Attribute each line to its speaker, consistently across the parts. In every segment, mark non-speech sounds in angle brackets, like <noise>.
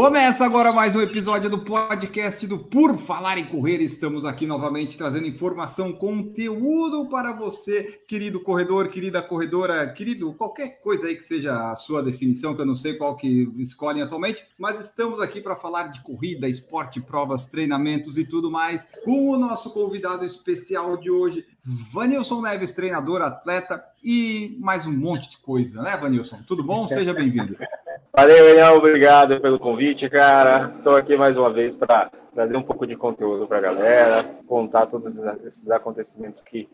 Speaker 1: Começa agora mais um episódio do podcast do Por Falar em Correr. Estamos aqui novamente trazendo informação, conteúdo para você, querido corredor, querida corredora, querido, qualquer coisa aí que seja a sua definição, que eu não sei qual que escolhem atualmente, mas estamos aqui para falar de corrida, esporte, provas, treinamentos e tudo mais, com o nosso convidado especial de hoje, Vanilson Neves, treinador, atleta e mais um monte de coisa, né, Vanilson? Tudo bom? Seja bem-vindo. <laughs>
Speaker 2: Valeu, Eliel, obrigado pelo convite, cara. Estou aqui mais uma vez para trazer um pouco de conteúdo para a galera, contar todos esses acontecimentos que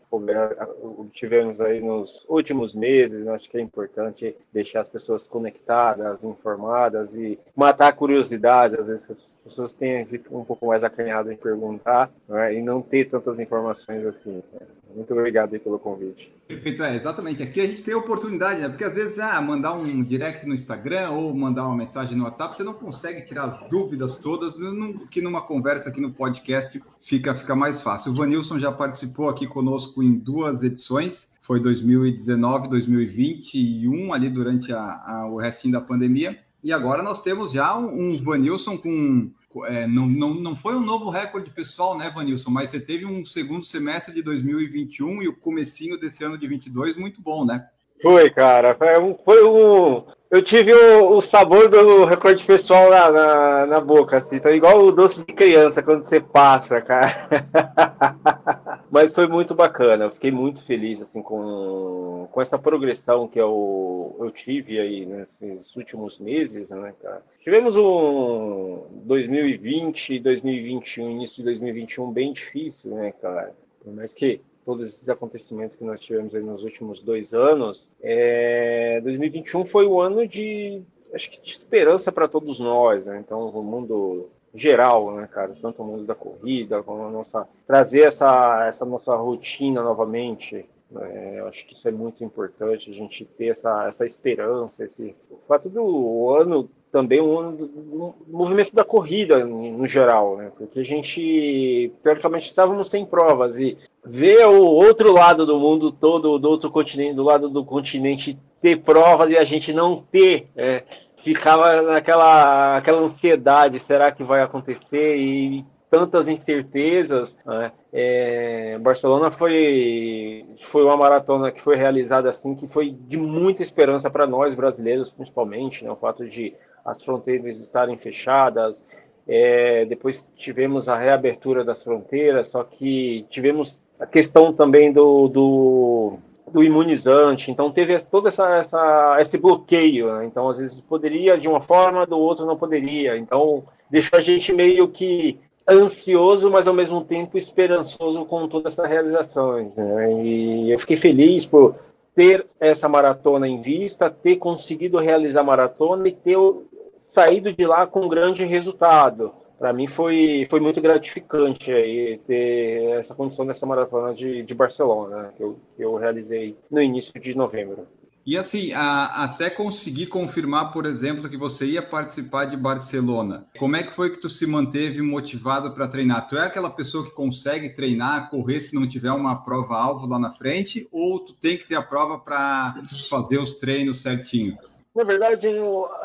Speaker 2: tivemos aí nos últimos meses. Acho que é importante deixar as pessoas conectadas, informadas e matar a curiosidade. Às vezes as pessoas têm um pouco mais acanhado em perguntar né, e não ter tantas informações assim. Né? Muito obrigado aí pelo convite.
Speaker 1: Perfeito, é, exatamente. Aqui a gente tem a oportunidade, né? Porque às vezes, ah, mandar um direct no Instagram ou mandar uma mensagem no WhatsApp, você não consegue tirar as dúvidas todas, que numa conversa aqui no podcast fica, fica mais fácil. O Vanilson já participou aqui conosco em duas edições, foi 2019, 2020 e um ali durante a, a, o restinho da pandemia. E agora nós temos já um Vanilson com é, não, não, não foi um novo recorde pessoal, né, Vanilson? Mas você teve um segundo semestre de 2021 e o comecinho desse ano de 22 muito bom, né?
Speaker 2: Foi, cara. Foi um, foi um, eu tive o, o, sabor do recorde pessoal na, na, na, boca, assim, tá igual o doce de criança quando você passa, cara. <laughs> Mas foi muito bacana, eu fiquei muito feliz, assim, com, com essa progressão que eu, eu tive aí nesses últimos meses, né, cara. Tivemos um 2020, 2021, início de 2021 bem difícil, né, cara. Por mais que todos esses acontecimentos que nós tivemos nos últimos dois anos, é, 2021 foi o ano de, acho que de esperança para todos nós, né? Então, o mundo geral, né, cara? Tanto o mundo da corrida, como a nossa trazer essa essa nossa rotina novamente. É, acho que isso é muito importante, a gente ter essa, essa esperança, esse o fato do ano também do, movimento da corrida no geral, né? Porque a gente teoricamente estávamos sem provas e ver o outro lado do mundo todo, do outro continente, do lado do continente, ter provas e a gente não ter, é, ficava naquela aquela ansiedade, será que vai acontecer? E tantas incertezas. Né? É, Barcelona foi, foi uma maratona que foi realizada assim, que foi de muita esperança para nós brasileiros, principalmente, né? o fato de as fronteiras estarem fechadas. É, depois tivemos a reabertura das fronteiras, só que tivemos a questão também do, do, do imunizante, então teve todo essa, essa, esse bloqueio, né? então às vezes poderia de uma forma, do outro não poderia, então deixou a gente meio que ansioso, mas ao mesmo tempo esperançoso com todas essas realizações, né? e eu fiquei feliz por ter essa maratona em vista, ter conseguido realizar a maratona e ter saído de lá com um grande resultado para mim foi, foi muito gratificante aí ter essa condição dessa maratona de, de Barcelona, né, que, eu, que eu realizei no início de novembro.
Speaker 1: E assim, a, até conseguir confirmar, por exemplo, que você ia participar de Barcelona, como é que foi que tu se manteve motivado para treinar? Tu é aquela pessoa que consegue treinar, correr se não tiver uma prova-alvo lá na frente, ou tu tem que ter a prova para fazer os treinos certinho?
Speaker 2: Na verdade,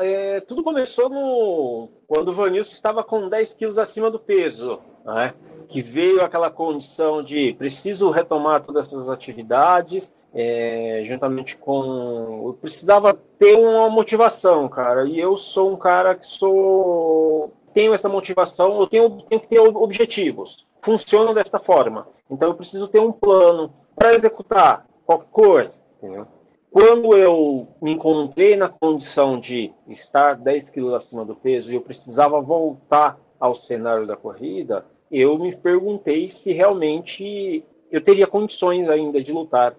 Speaker 2: é, tudo começou no, quando o Vanilson estava com 10 quilos acima do peso, né? que veio aquela condição de preciso retomar todas essas atividades, é, juntamente com. Eu precisava ter uma motivação, cara, e eu sou um cara que sou. Tenho essa motivação, eu tenho, tenho que ter objetivos. Funcionam desta forma. Então eu preciso ter um plano para executar qualquer coisa, entendeu? Quando eu me encontrei na condição de estar 10 quilos acima do peso e eu precisava voltar ao cenário da corrida, eu me perguntei se realmente eu teria condições ainda de lutar.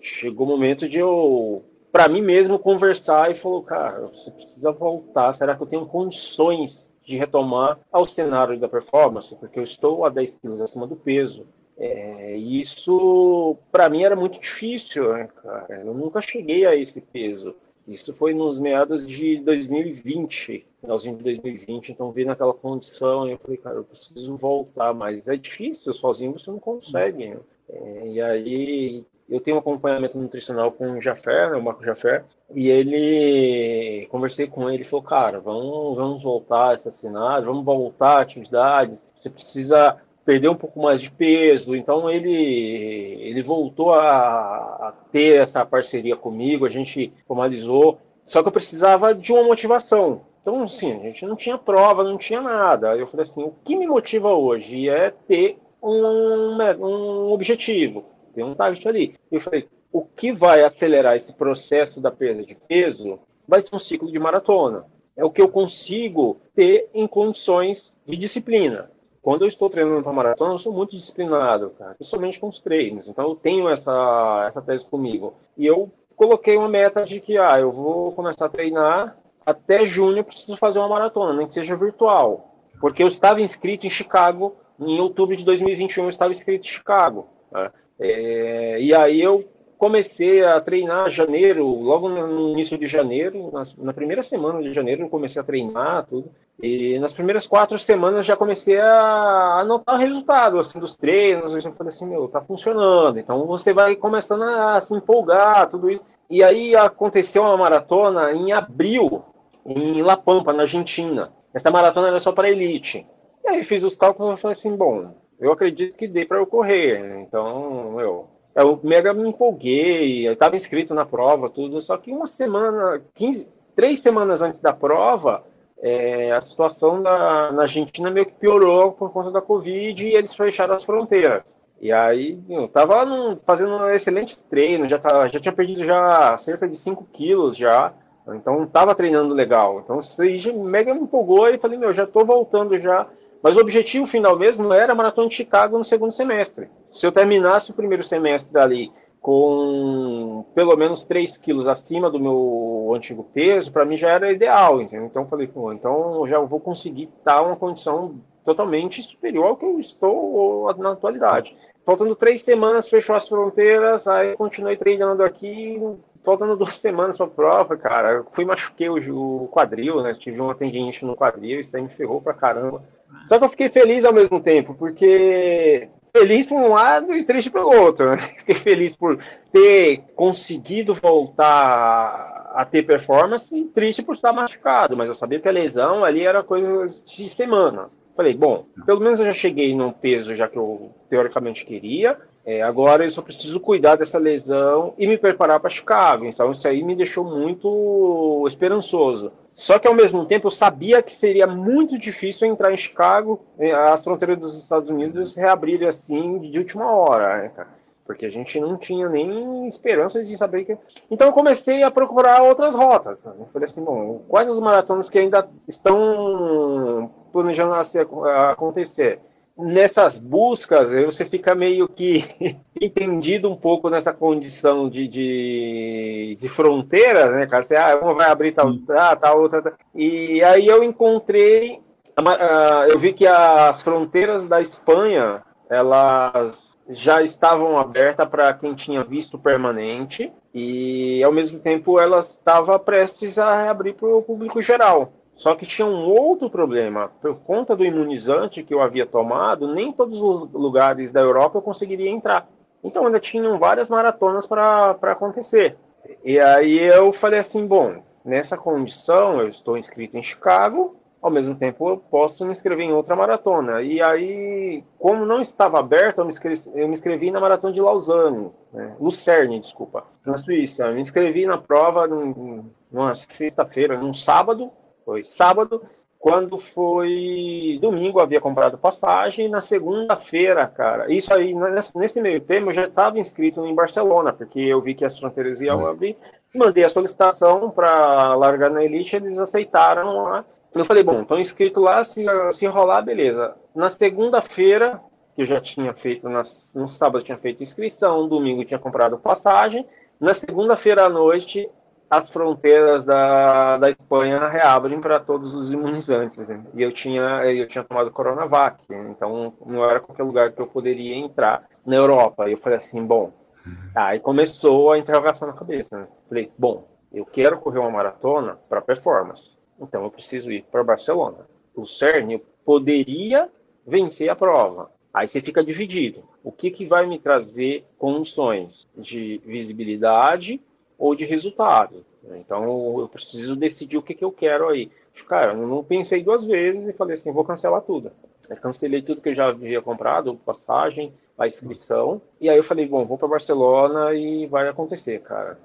Speaker 2: Chegou o momento de eu, para mim mesmo, conversar e falou, cara, você precisa voltar. Será que eu tenho condições de retomar ao cenário da performance? Porque eu estou a 10 quilos acima do peso. É, isso, para mim, era muito difícil, né, cara? Eu nunca cheguei a esse peso. Isso foi nos meados de 2020, finalzinho de 2020, então vi naquela condição e eu falei, cara, eu preciso voltar, mas é difícil, sozinho você não consegue. Né? É, e aí eu tenho um acompanhamento nutricional com o Jafé, né, o Marco Jafé, e ele, conversei com ele, falou, cara, vamos, vamos voltar a cenário, vamos voltar a atividades, você precisa perder um pouco mais de peso. Então ele ele voltou a, a, ter essa parceria comigo, a gente formalizou. Só que eu precisava de uma motivação. Então, assim, a gente não tinha prova, não tinha nada. Eu falei assim, o que me motiva hoje é ter um, um objetivo, ter um target ali. Eu falei, o que vai acelerar esse processo da perda de peso vai ser um ciclo de maratona. É o que eu consigo ter em condições de disciplina. Quando eu estou treinando para maratona, eu sou muito disciplinado, cara, principalmente com os treinos. Então eu tenho essa, essa tese comigo. E eu coloquei uma meta de que, ah, eu vou começar a treinar até junho, eu preciso fazer uma maratona, nem que seja virtual. Porque eu estava inscrito em Chicago, em outubro de 2021 eu estava inscrito em Chicago. Né? É, e aí eu comecei a treinar janeiro, logo no início de janeiro, na, na, primeira semana de janeiro eu comecei a treinar tudo. E nas primeiras quatro semanas já comecei a, a notar o resultado assim, dos treinos. Eu falei assim, meu, tá funcionando. Então você vai começando a se empolgar, tudo isso. E aí aconteceu uma maratona em abril, em La Pampa, na Argentina. Essa maratona era só para elite. E aí fiz os cálculos e falei assim, bom, eu acredito que dê para eu correr. Então, eu eu mega me empolguei, eu estava inscrito na prova, tudo, só que uma semana, 15, três semanas antes da prova, é, a situação da, na Argentina meio que piorou por conta da Covid e eles fecharam as fronteiras. E aí, eu tava num, fazendo um excelente treino, já, tava, já tinha perdido já cerca de 5 quilos já, então tava treinando legal. Então isso aí mega me empolgou e falei, meu, já tô voltando já mas o objetivo final mesmo era a Maratona de Chicago no segundo semestre. Se eu terminasse o primeiro semestre ali com pelo menos 3 quilos acima do meu antigo peso, para mim já era ideal, entendeu? Então eu falei, pô, então eu já vou conseguir estar uma condição totalmente superior ao que eu estou na atualidade. Faltando três semanas, fechou as fronteiras, aí continuei treinando aqui, faltando duas semanas para a prova, cara, eu fui machuquei o, quadril, né? Tive uma tendinite no quadril, isso aí me ferrou pra caramba. Só que eu fiquei feliz ao mesmo tempo, porque feliz por um lado e triste pelo outro. Né? <laughs> Fiquei feliz por ter conseguido voltar a ter performance e triste por estar machucado, mas eu sabia que a lesão ali era coisa de semanas. Falei, bom, pelo menos eu já cheguei num peso já que eu teoricamente queria. É, agora eu só preciso cuidar dessa lesão e me preparar para Chicago. Então isso aí me deixou muito esperançoso. Só que ao mesmo tempo eu sabia que seria muito difícil entrar em Chicago, eh, as fronteiras dos Estados Unidos reabrirem assim de última hora, né, cara? Porque a gente não tinha nem esperança de saber que. Então eu comecei a procurar outras rotas. Né? Eu falei assim, bom, quais as maratonas que ainda estão planejando acontecer? Nessas buscas, você fica meio que <laughs> entendido um pouco nessa condição de, de, de fronteira, né, cara? Você, ah, uma vai abrir tal, ah, tal, outra. Tal. E aí eu encontrei, eu vi que as fronteiras da Espanha, elas já estavam abertas para quem tinha visto permanente e, ao mesmo tempo, elas estavam prestes a reabrir para o público geral. Só que tinha um outro problema. Por conta do imunizante que eu havia tomado, nem todos os lugares da Europa eu conseguiria entrar. Então ainda tinham várias maratonas para acontecer. E aí eu falei assim: bom, nessa condição eu estou inscrito em Chicago, ao mesmo tempo eu posso me inscrever em outra maratona. E aí, como não estava aberto, eu me inscrevi, eu me inscrevi na maratona de Lausanne, né? Lucerne, desculpa, na Suíça. Eu me inscrevi na prova numa sexta-feira, num sábado, foi sábado. Quando foi domingo, havia comprado passagem. Na segunda-feira, cara, isso aí, nesse meio termo, eu já estava inscrito em Barcelona, porque eu vi que as fronteiras iam abrir. Mandei a solicitação para largar na Elite, eles aceitaram lá. Eu falei, bom, estou inscrito lá, se, se rolar, beleza. Na segunda-feira, que eu já tinha feito, nas, no sábado tinha feito inscrição, domingo tinha comprado passagem. Na segunda-feira à noite, as fronteiras da, da Espanha reabrem para todos os imunizantes. Né? E eu tinha, eu tinha tomado Coronavac, então não era qualquer lugar que eu poderia entrar na Europa. E eu falei assim, bom, aí começou a interrogação na cabeça. Né? Falei, bom, eu quero correr uma maratona para performance, então eu preciso ir para Barcelona. O CERN poderia vencer a prova. Aí você fica dividido. O que, que vai me trazer condições de visibilidade ou de resultado. Então eu preciso decidir o que, que eu quero aí. Cara, eu não pensei duas vezes e falei assim, vou cancelar tudo. Eu cancelei tudo que eu já havia comprado, passagem, a inscrição. E aí eu falei, bom, vou para Barcelona e vai acontecer, cara.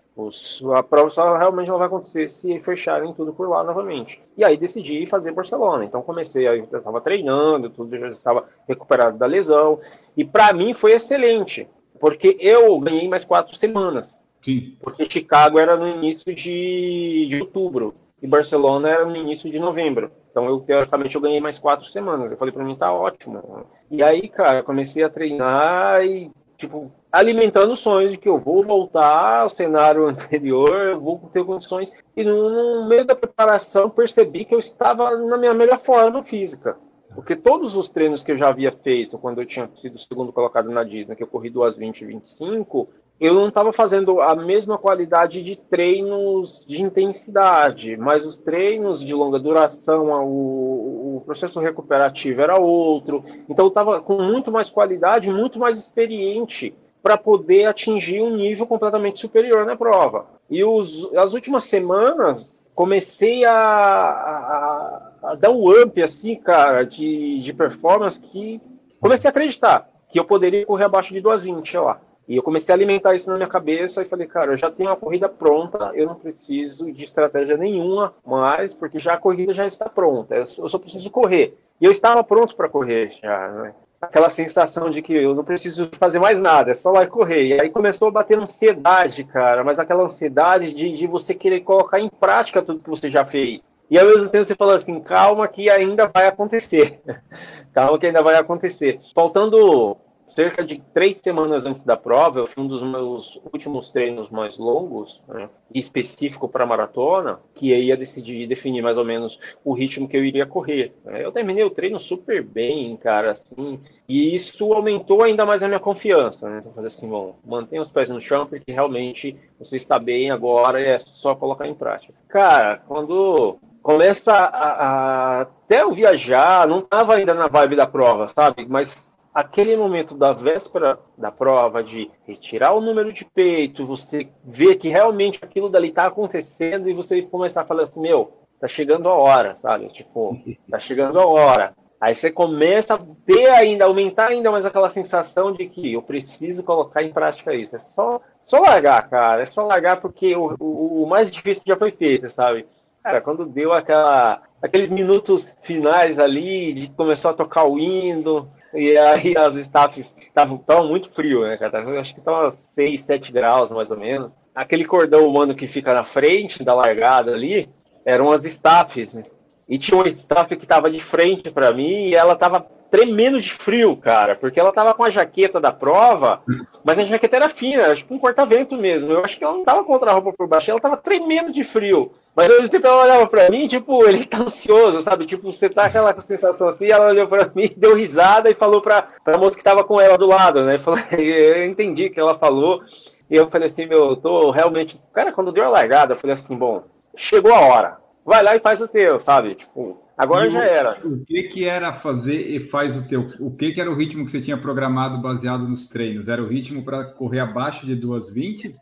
Speaker 2: a prova só realmente não vai acontecer se fecharem tudo por lá novamente. E aí decidi fazer Barcelona. Então comecei, aí eu estava treinando, tudo já estava recuperado da lesão. E para mim foi excelente, porque eu ganhei mais quatro semanas. Sim. Porque Chicago era no início de, de outubro e Barcelona era no início de novembro. Então, eu, teoricamente, eu ganhei mais quatro semanas. Eu falei para mim, tá ótimo. E aí, cara, eu comecei a treinar e, tipo, alimentando sonhos de que eu vou voltar ao cenário <laughs> anterior, eu vou ter condições. E no, no meio da preparação, percebi que eu estava na minha melhor forma física. Porque todos os treinos que eu já havia feito quando eu tinha sido segundo colocado na Disney, que eu corri 2,20 e 25, eu não estava fazendo a mesma qualidade de treinos de intensidade, mas os treinos de longa duração, o, o processo recuperativo era outro. Então eu estava com muito mais qualidade, muito mais experiente para poder atingir um nível completamente superior na prova. E os, as últimas semanas comecei a, a, a dar um up assim, cara, de, de performance que comecei a acreditar que eu poderia correr abaixo de 2,20 lá. E eu comecei a alimentar isso na minha cabeça e falei, cara, eu já tenho a corrida pronta, eu não preciso de estratégia nenhuma mais, porque já a corrida já está pronta, eu só preciso correr. E eu estava pronto para correr já, né? Aquela sensação de que eu não preciso fazer mais nada, é só lá correr. E aí começou a bater ansiedade, cara, mas aquela ansiedade de, de você querer colocar em prática tudo que você já fez. E ao mesmo tempo você falou assim, calma que ainda vai acontecer. <laughs> calma que ainda vai acontecer. Faltando cerca de três semanas antes da prova, eu fiz um dos meus últimos treinos mais longos, né, específico para maratona, que aí ia decidir definir mais ou menos o ritmo que eu iria correr. Eu terminei o treino super bem, cara, assim, e isso aumentou ainda mais a minha confiança. Né? Então, falei assim, bom, mantenha os pés no chão, porque realmente você está bem agora, é só colocar em prática. Cara, quando começa a, a até eu viajar, não estava ainda na vibe da prova, sabe? Mas aquele momento da véspera da prova de retirar o número de peito, você ver que realmente aquilo dali está acontecendo e você começar a falar assim, meu, tá chegando a hora, sabe? Tipo, <laughs> tá chegando a hora. Aí você começa a ter ainda, aumentar ainda mais aquela sensação de que eu preciso colocar em prática isso. É só, só largar, cara. É só largar porque o, o, o mais difícil já foi feito, sabe? Cara, quando deu aquela, aqueles minutos finais ali, de começou a tocar o hino, e aí <laughs> as staffs estavam muito frio, né, cara? Acho que estava 6, 7 graus, mais ou menos. Aquele cordão humano que fica na frente da largada ali, eram as staffs, né? E tinha uma staff que estava de frente para mim e ela estava tremendo de frio, cara, porque ela tava com a jaqueta da prova, mas a jaqueta era fina, tipo um corta-vento mesmo. Eu acho que ela não tava contra a roupa por baixo, ela tava tremendo de frio. Mas ao mesmo tempo ela olhava pra mim, tipo, ele tá ansioso, sabe? Tipo, você tá aquela sensação assim, ela olhou pra mim, <laughs> deu risada e falou pra, pra moça que tava com ela do lado, né? <laughs> Eu entendi o que ela falou. E eu falei assim, meu, eu tô realmente. Cara, quando deu a largada, eu falei assim, bom, chegou a hora. Vai lá e faz o teu, sabe? Tipo, Agora e já era.
Speaker 1: O que que era fazer e faz o teu? O que que era o ritmo que você tinha programado baseado nos treinos? Era o ritmo para correr abaixo de 2:20?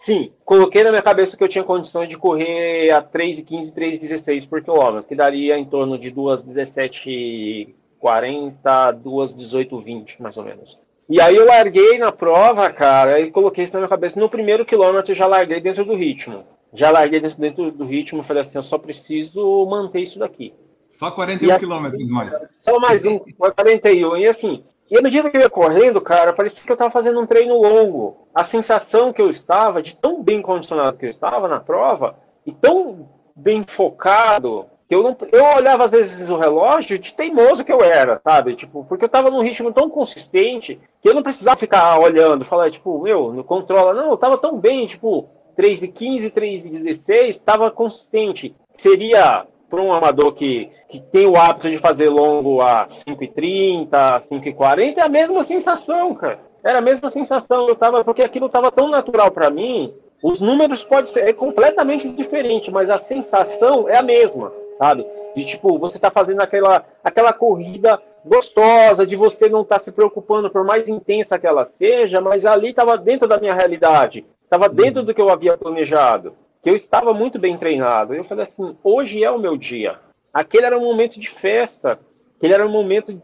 Speaker 2: Sim, coloquei na minha cabeça que eu tinha condições de correr a 3,15, 3,16 por quilômetro, que daria em torno de 2,17,40, 2,18,20, mais ou menos. E aí eu larguei na prova, cara, e coloquei isso na minha cabeça. No primeiro quilômetro eu já larguei dentro do ritmo já larguei dentro, dentro do ritmo, falei assim, eu só preciso manter isso daqui.
Speaker 1: Só 41 assim, quilômetros mais.
Speaker 2: Só mais um, 41. E assim, e à medida que eu ia correndo, cara, parecia que eu estava fazendo um treino longo. A sensação que eu estava, de tão bem condicionado que eu estava na prova, e tão bem focado, que eu não. Eu olhava às vezes o relógio de teimoso que eu era, sabe? Tipo, porque eu estava num ritmo tão consistente que eu não precisava ficar olhando, falar, tipo, meu, não controla. Não, eu estava tão bem, tipo, 3,15, 3,16 estava consistente. Seria para um amador que, que tem o hábito de fazer longo a 5,30, 5,40, é a mesma sensação, cara. Era a mesma sensação. Eu tava, porque aquilo estava tão natural para mim. Os números podem ser é completamente diferente, mas a sensação é a mesma, sabe? De tipo, você tá fazendo aquela, aquela corrida gostosa, de você não estar tá se preocupando, por mais intensa que ela seja, mas ali estava dentro da minha realidade, estava dentro do que eu havia planejado, que eu estava muito bem treinado. Eu falei assim: hoje é o meu dia. Aquele era um momento de festa, aquele era um momento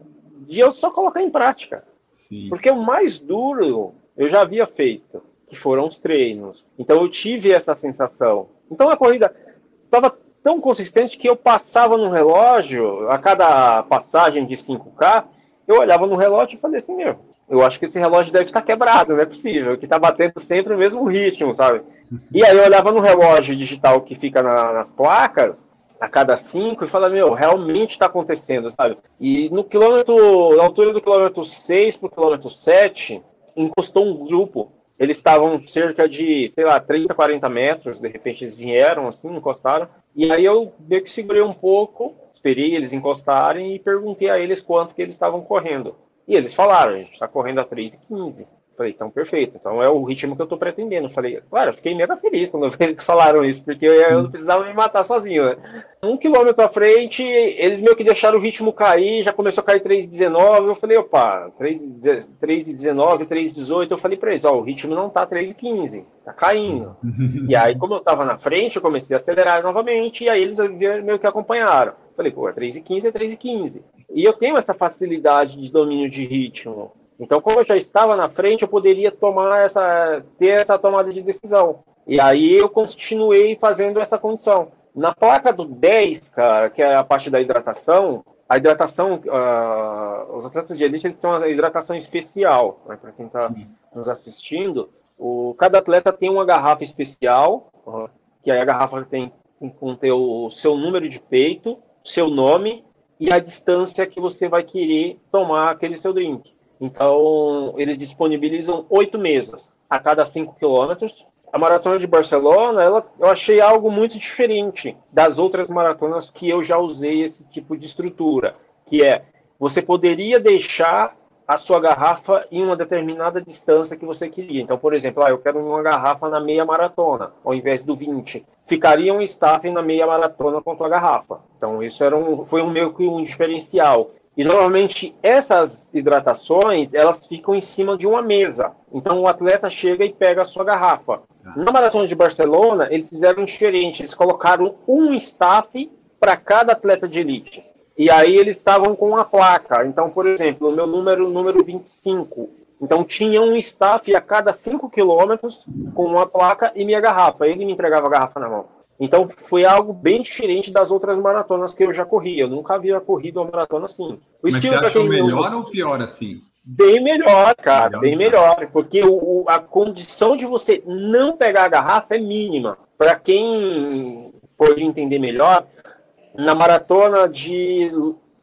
Speaker 2: de eu só colocar em prática. Sim. Porque o mais duro eu já havia feito, que foram os treinos. Então eu tive essa sensação. Então a corrida estava tão consistente que eu passava no relógio, a cada passagem de 5K, eu olhava no relógio e falei assim, meu, eu acho que esse relógio deve estar quebrado, não é possível, que está batendo sempre o mesmo ritmo, sabe? <laughs> E aí eu olhava no relógio digital que fica na, nas placas, a cada cinco e fala, meu, realmente está acontecendo, sabe? E no quilômetro, na altura do quilômetro 6 para o quilômetro 7, encostou um grupo. Eles estavam cerca de, sei lá, 30, 40 metros, de repente eles vieram assim, encostaram. E aí eu meio que segurei um pouco, esperei eles encostarem e perguntei a eles quanto que eles estavam correndo. E eles falaram, a gente está correndo a 3,15. Falei, então perfeito. Então é o ritmo que eu tô pretendendo. Falei, claro, eu fiquei mega feliz quando <laughs> eles falaram isso, porque eu não precisava me matar sozinho, né? Um quilômetro à frente, eles meio que deixaram o ritmo cair, já começou a cair 3,19. Eu falei, opa, 3,19, 3,18. Eu falei pra eles, ó, o ritmo não tá 3,15, tá caindo. e aí, como eu tava na frente, eu comecei a acelerar novamente, e aí eles meio que acompanharam. Falei, pô, é 3,15 é 3,15. E eu tenho essa facilidade de domínio de ritmo. Então, como eu já estava na frente, eu poderia tomar essa, ter essa tomada de decisão. E aí eu continuei fazendo essa condição. Na placa do 10, cara, que é a parte da hidratação, a hidratação, uh, os atletas de elite eles têm uma hidratação especial, né, para quem está nos assistindo. O, cada atleta tem uma garrafa especial, uh, que aí a garrafa tem que o seu número de peito, seu nome e a distância que você vai querer tomar aquele seu drink. Então, eles disponibilizam oito mesas a cada cinco quilômetros. A maratona de Barcelona, ela, eu achei algo muito diferente das outras maratonas que eu já usei esse tipo de estrutura, que é você poderia deixar a sua garrafa em uma determinada distância que você queria. Então, por exemplo, ah, eu quero uma garrafa na meia maratona, ao invés do 20. Ficaria um staff na meia maratona com a tua garrafa. Então, isso era um, foi um meio que um diferencial. E normalmente essas hidratações elas ficam em cima de uma mesa. Então o atleta chega e pega a sua garrafa. Tá. Na maratona de Barcelona eles fizeram diferente. Eles colocaram um staff para cada atleta de elite. E aí eles estavam com uma placa. Então, por exemplo, o meu número número 25. Então tinha um staff a cada 5 quilômetros com uma placa e minha garrafa. Ele me entregava a garrafa na mão. Então foi algo bem diferente das outras maratonas que eu já corri. Eu nunca havia corrido uma maratona assim.
Speaker 1: O Mas você achou melhor ou pior assim?
Speaker 2: Bem melhor, cara, melhor, bem melhor. Porque o, a condição de você não pegar a garrafa é mínima. Para quem pode entender melhor, na maratona de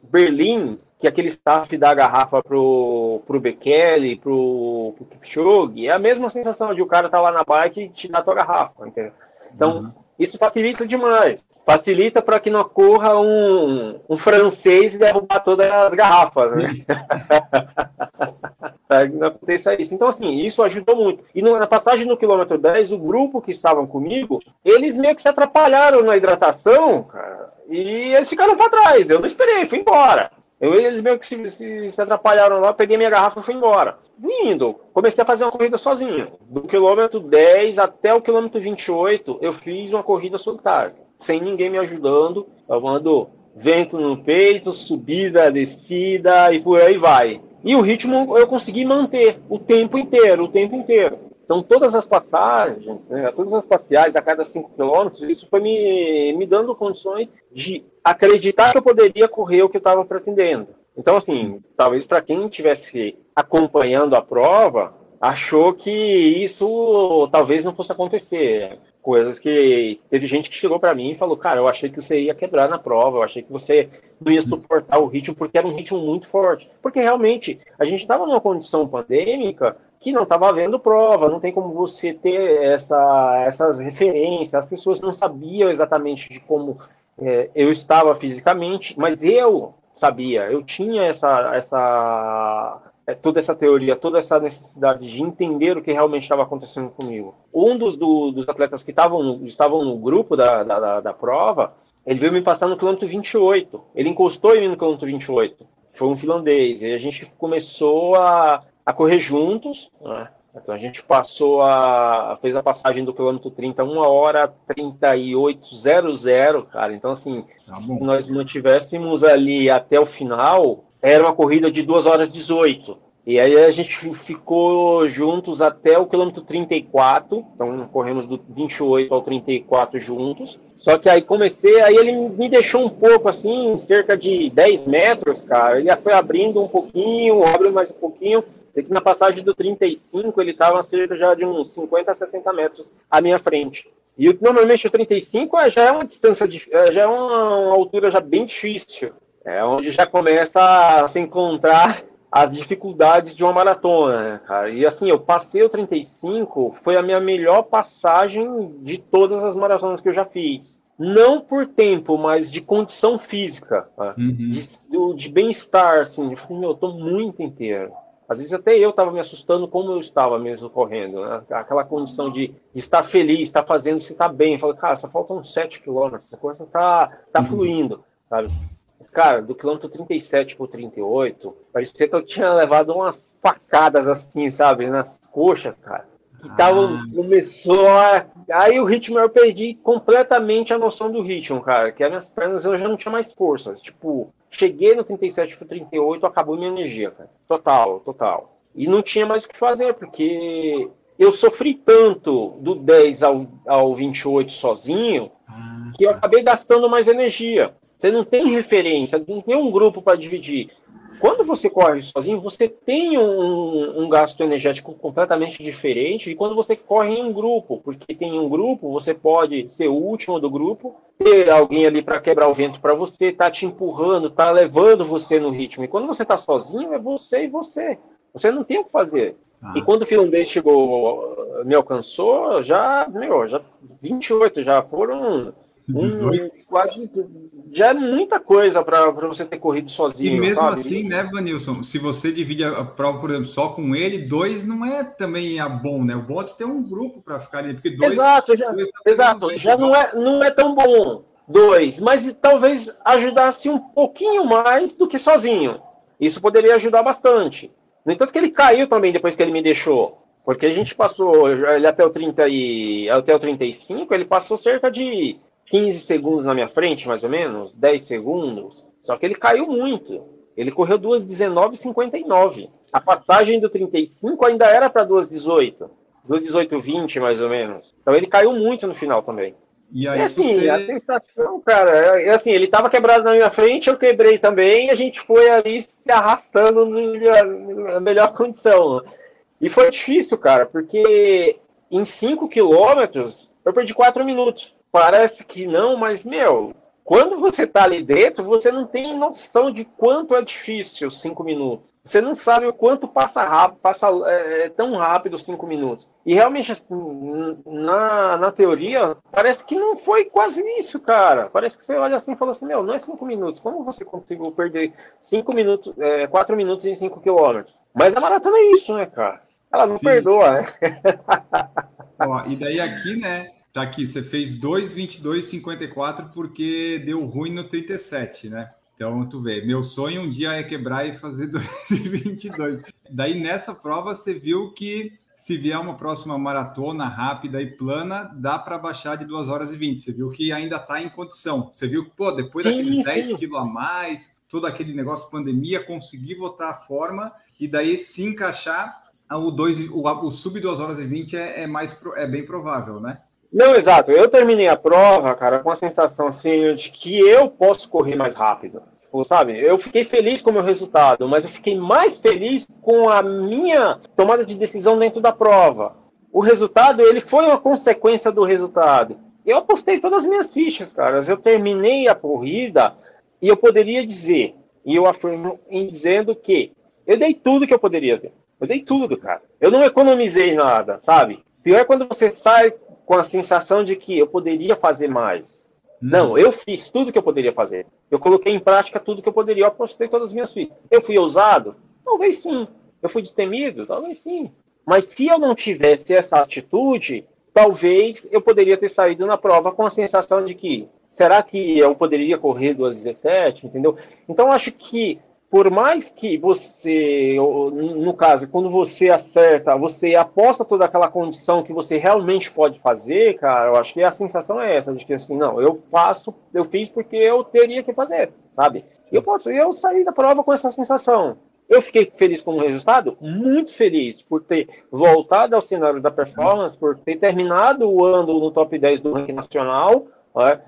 Speaker 2: Berlim, que aquele staff dá a garrafa pro, pro Bekele, pro, pro Kipchoge, é a mesma sensação de o cara tá lá na bike e te dá a tua garrafa, entendeu? Então, uhum. Isso facilita demais. Facilita para que não ocorra um, um francês derrubar todas as garrafas, né? <laughs> não aconteça isso. Então, assim, isso ajudou muito. E na passagem no quilômetro 10, o grupo que estavam comigo, eles meio que se atrapalharam na hidratação, cara, e eles ficaram para trás. Eu não esperei, fui embora. Eu, eles meio que se, se, se atrapalharam lá, peguei minha garrafa e fui embora. Indo, comecei a fazer uma corrida sozinho. Do quilômetro 10 até o quilômetro 28, eu fiz uma corrida solitária, sem ninguém me ajudando, tomando vento no peito, subida, descida e por aí vai. E o ritmo eu consegui manter o tempo inteiro, o tempo inteiro. Então, todas as passagens, né, todas as parciais a cada 5 quilômetros, isso foi me, me dando condições de acreditar que eu poderia correr o que eu estava pretendendo. Então, assim, talvez para quem estivesse acompanhando a prova, achou que isso talvez não fosse acontecer. Coisas que teve gente que chegou para mim e falou: Cara, eu achei que você ia quebrar na prova, eu achei que você não ia suportar o ritmo, porque era um ritmo muito forte. Porque realmente a gente estava numa condição pandêmica que não estava havendo prova, não tem como você ter essa, essas referências, as pessoas não sabiam exatamente de como é, eu estava fisicamente, mas eu sabia, eu tinha essa, essa é, toda essa teoria, toda essa necessidade de entender o que realmente estava acontecendo comigo. Um dos, do, dos atletas que estavam estavam no grupo da, da, da, prova, ele veio me passar no quilômetro 28. Ele encostou em mim no quilômetro 28. Foi um finlandês. E a gente começou a, a correr juntos. Né? Então a gente passou a. fez a passagem do quilômetro 30, 1 hora 38,00, cara. Então, assim, tá se nós mantivéssemos ali até o final, era uma corrida de 2 horas 18. E aí a gente ficou juntos até o quilômetro 34, então corremos do 28 ao 34 juntos. Só que aí comecei, aí ele me deixou um pouco assim, cerca de 10 metros, cara. Ele foi abrindo um pouquinho, abriu mais um pouquinho. Sei que na passagem do 35 ele estava cerca já de uns 50 a 60 metros à minha frente. E normalmente o 35 é, já é uma distância, de, é, já é uma altura já bem difícil. É onde já começa a se encontrar <laughs> as dificuldades de uma maratona, né, cara? E assim, eu passei o 35, foi a minha melhor passagem de todas as maratonas que eu já fiz. Não por tempo, mas de condição física, tá? uhum. de, de bem-estar, assim. Eu falei, meu, eu tô muito inteiro. Às vezes até eu estava me assustando como eu estava mesmo correndo, né? Aquela condição de, estar feliz, estar fazendo, se está bem. Eu falei, cara, só faltam 7 quilômetros, essa coisa tá, tá uhum. fluindo, sabe? Cara, do quilômetro 37 pro 38, parecia que eu tinha levado umas facadas assim, sabe, nas coxas, cara. Que tava, ah. começou a. Aí o ritmo eu perdi completamente a noção do ritmo, cara. Que as minhas pernas eu já não tinha mais forças. Tipo, cheguei no 37 pro 38, acabou minha energia, cara. Total, total. E não tinha mais o que fazer, porque eu sofri tanto do 10 ao, ao 28 sozinho ah, que eu tá. acabei gastando mais energia. Você não tem referência, não tem um grupo para dividir. Quando você corre sozinho, você tem um, um, gasto energético completamente diferente de quando você corre em um grupo, porque tem um grupo, você pode ser o último do grupo, ter alguém ali para quebrar o vento para você, tá te empurrando, tá levando você no ritmo. E quando você tá sozinho, é você e você. Você não tem o que fazer. Ah. E quando o finlandês chegou, me alcançou, já, meu, já 28, já foram 18. Um, quase, já é muita coisa para você ter corrido sozinho.
Speaker 1: E mesmo sabe? assim, né, Vanilson? Se você divide a prova, por exemplo, só com ele, dois não é também a bom, né? O bom é ter um grupo para ficar ali, porque dois.
Speaker 2: Exato, já, dois tá exato. já não é, não é tão bom dois, mas talvez ajudasse um pouquinho mais do que sozinho. Isso poderia ajudar bastante. No entanto, que ele caiu também depois que ele me deixou. Porque a gente passou ele até o 30 e até o 35, ele passou cerca de 15 segundos na minha frente, mais ou menos, 10 segundos. Só que ele caiu muito. Ele correu 2,19,59. A passagem do 35 ainda era para 2,18. 2,18,20 mais ou menos. Então ele caiu muito no final também. E aí, e assim, você... a sensação, cara, é, é assim, ele estava quebrado na minha frente, eu quebrei também, e a gente foi ali se arrastando na melhor condição. E foi difícil, cara, porque em 5 quilômetros eu perdi 4 minutos. Parece que não, mas, meu, quando você está ali dentro, você não tem noção de quanto é difícil cinco minutos. Você não sabe o quanto passa rápido, passa é, é tão rápido cinco minutos. E realmente, assim, na, na teoria, parece que não foi quase isso, cara. Parece que você olha assim e fala assim, meu, não é cinco minutos. Como você conseguiu perder cinco minutos, é, quatro minutos em cinco quilômetros? Mas a maratona é isso, né, cara? Ela não Sim. perdoa, né? <laughs>
Speaker 1: Ó, e daí aqui, né? Tá aqui, você fez 2,22,54 porque deu ruim no 37, né? Então, tu vê, meu sonho um dia é quebrar e fazer <laughs> 2,22. Daí, nessa prova, você viu que se vier uma próxima maratona rápida e plana, dá para baixar de 2 horas e 20. Você viu que ainda está em condição. Você viu que, pô, depois sim, daqueles 10 quilos a mais, todo aquele negócio pandemia, conseguir voltar a forma e daí se encaixar o, dois, o, o sub 2 horas e 20 é, é, mais, é bem provável, né?
Speaker 2: Não, exato. Eu terminei a prova, cara, com a sensação assim de que eu posso correr mais rápido. Tipo, sabe? Eu fiquei feliz com o meu resultado, mas eu fiquei mais feliz com a minha tomada de decisão dentro da prova. O resultado, ele foi uma consequência do resultado. Eu apostei todas as minhas fichas, cara. Eu terminei a corrida e eu poderia dizer, e eu afirmo em dizendo que eu dei tudo que eu poderia ver. Eu dei tudo, cara. Eu não economizei nada, sabe? Pior é quando você sai com a sensação de que eu poderia fazer mais. Hum. Não, eu fiz tudo que eu poderia fazer. Eu coloquei em prática tudo que eu poderia. Eu apostei todas as minhas fichas. Eu fui ousado? Talvez sim. Eu fui destemido? Talvez sim. Mas se eu não tivesse essa atitude, talvez eu poderia ter saído na prova com a sensação de que será que eu poderia correr 2,17, entendeu? Então acho que por mais que você, no caso, quando você acerta, você aposta toda aquela condição que você realmente pode fazer, cara, eu acho que a sensação é essa, de que assim, não, eu faço, eu fiz porque eu teria que fazer, sabe? Eu posso, eu saí da prova com essa sensação. Eu fiquei feliz com o resultado? Muito feliz por ter voltado ao cenário da performance, por ter terminado o ano no top 10 do ranking nacional, né?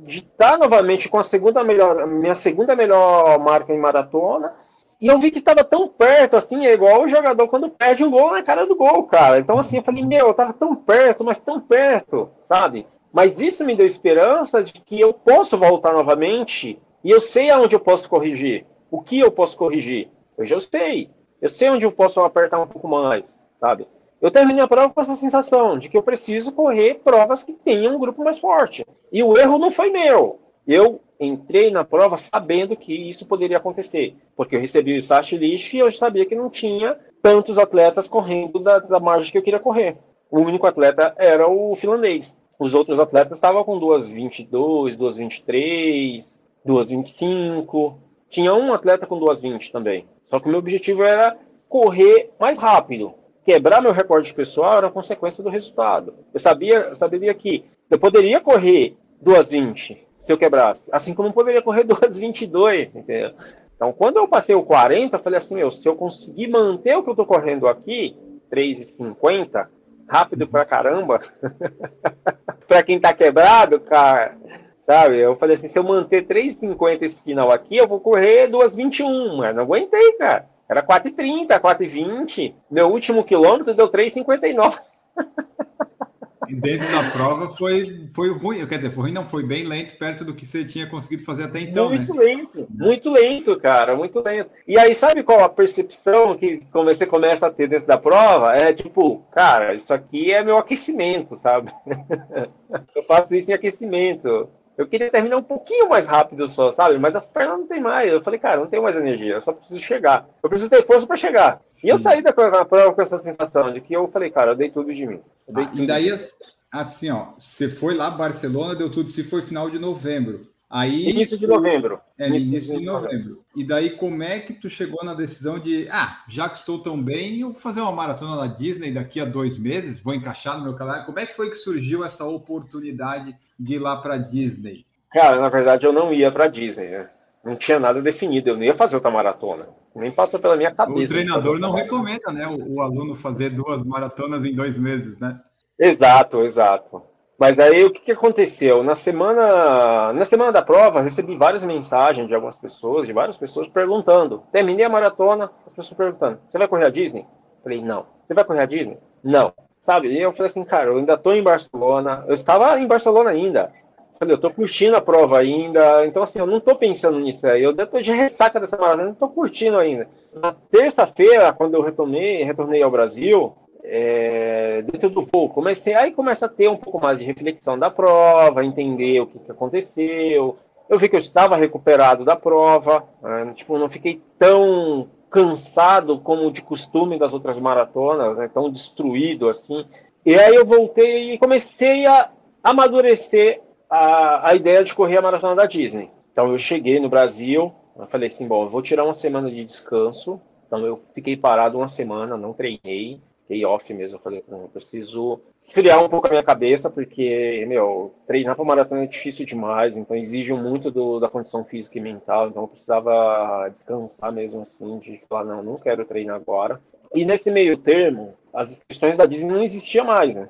Speaker 2: De estar novamente com a segunda melhor, minha segunda melhor marca em maratona. E eu vi que estava tão perto, assim, é igual o jogador quando perde um gol na cara do gol, cara. Então, assim, eu falei, meu, eu tava tão perto, mas tão perto, sabe? Mas isso me deu esperança de que eu posso voltar novamente e eu sei aonde eu posso corrigir. O que eu posso corrigir? Eu já sei. Eu sei onde eu posso apertar um pouco mais, sabe? Eu terminei a prova com essa sensação de que eu preciso correr provas que tenham um grupo mais forte. E o erro não foi meu. Eu entrei na prova sabendo que isso poderia acontecer, porque eu recebi o start list e eu sabia que não tinha tantos atletas correndo da, da margem que eu queria correr. O único atleta era o finlandês. Os outros atletas estavam com 2,22, 2,23, 2,25. Tinha um atleta com 2,20 também. Só que o meu objetivo era correr mais rápido. Quebrar meu recorde pessoal era consequência do resultado. Eu sabia, sabia que eu poderia correr 2,20 se eu quebrasse, assim como eu poderia correr <laughs> 2,22, entendeu? Então, quando eu passei o 40, eu falei assim, meu, se eu conseguir manter o que eu estou correndo aqui, 3,50, rápido pra caramba, <laughs> pra quem tá quebrado, cara, sabe? Eu falei assim, se eu manter 3,50 esse final aqui, eu vou correr 2,21, mas não aguentei, cara. Era 4,30, 4,20. Meu último quilômetro deu 3,59.
Speaker 1: E dentro da prova foi, foi ruim, quer dizer, foi ruim, não, foi bem lento, perto do que você tinha conseguido fazer até então.
Speaker 2: Muito
Speaker 1: né?
Speaker 2: lento, muito lento, cara, muito lento. E aí, sabe qual a percepção que você começa a ter dentro da prova? É tipo, cara, isso aqui é meu aquecimento, sabe? <laughs> Eu faço isso em aquecimento. Eu queria terminar um pouquinho mais rápido só, sabe? Mas as pernas não tem mais. Eu falei, cara, não tenho mais energia, eu só preciso chegar. Eu preciso ter força para chegar. Sim. E eu saí da prova com essa sensação de que eu falei, cara, eu dei tudo de mim.
Speaker 1: Ah, e daí, assim, ó, você foi lá, Barcelona, deu tudo, se foi final de novembro. Aí,
Speaker 2: início de novembro.
Speaker 1: É, início, início de novembro. novembro. E daí, como é que tu chegou na decisão de, ah, já que estou tão bem, eu vou fazer uma maratona na Disney daqui a dois meses, vou encaixar no meu calendário. Como é que foi que surgiu essa oportunidade de ir lá para Disney?
Speaker 2: Cara, na verdade, eu não ia para Disney, né? Não tinha nada definido, eu não ia fazer outra maratona. Nem passou pela minha cabeça.
Speaker 1: O treinador não recomenda, né, o, o aluno fazer duas maratonas em dois meses, né?
Speaker 2: Exato, exato. Mas aí o que, que, aconteceu? Na semana, na semana da prova, recebi várias mensagens de algumas pessoas, de várias pessoas perguntando. Terminei a maratona, as pessoas perguntando: você vai correr a Disney? Falei, não. Você vai correr a Disney? Não. Sabe? E eu falei assim, cara, eu ainda estou em Barcelona. Eu estava em Barcelona ainda. Falei, eu estou curtindo a prova ainda. Então, assim, eu não estou pensando nisso aí. Eu estou de ressaca dessa maratona, não estou curtindo ainda. Na terça-feira, quando eu retornei, retornei ao Brasil, é, dentro do voo, comecei, aí começa a ter um pouco mais de reflexão da prova, entender o que, que aconteceu. Eu vi que eu estava recuperado da prova, né, tipo, não fiquei tão cansado como de costume das outras maratonas, né, tão destruído assim. E aí eu voltei e comecei a amadurecer a, a ideia de correr a maratona da Disney. Então eu cheguei no Brasil, eu falei assim, bom, eu vou tirar uma semana de descanso. Então eu fiquei parado uma semana, não treinei, fiquei off mesmo. Eu falei, eu preciso esfriar um pouco a minha cabeça, porque, meu, treinar para maratona é difícil demais, então exige muito do, da condição física e mental, então eu precisava descansar mesmo, assim, de falar, não, não quero treinar agora. E nesse meio termo, as inscrições da Disney não existiam mais, né?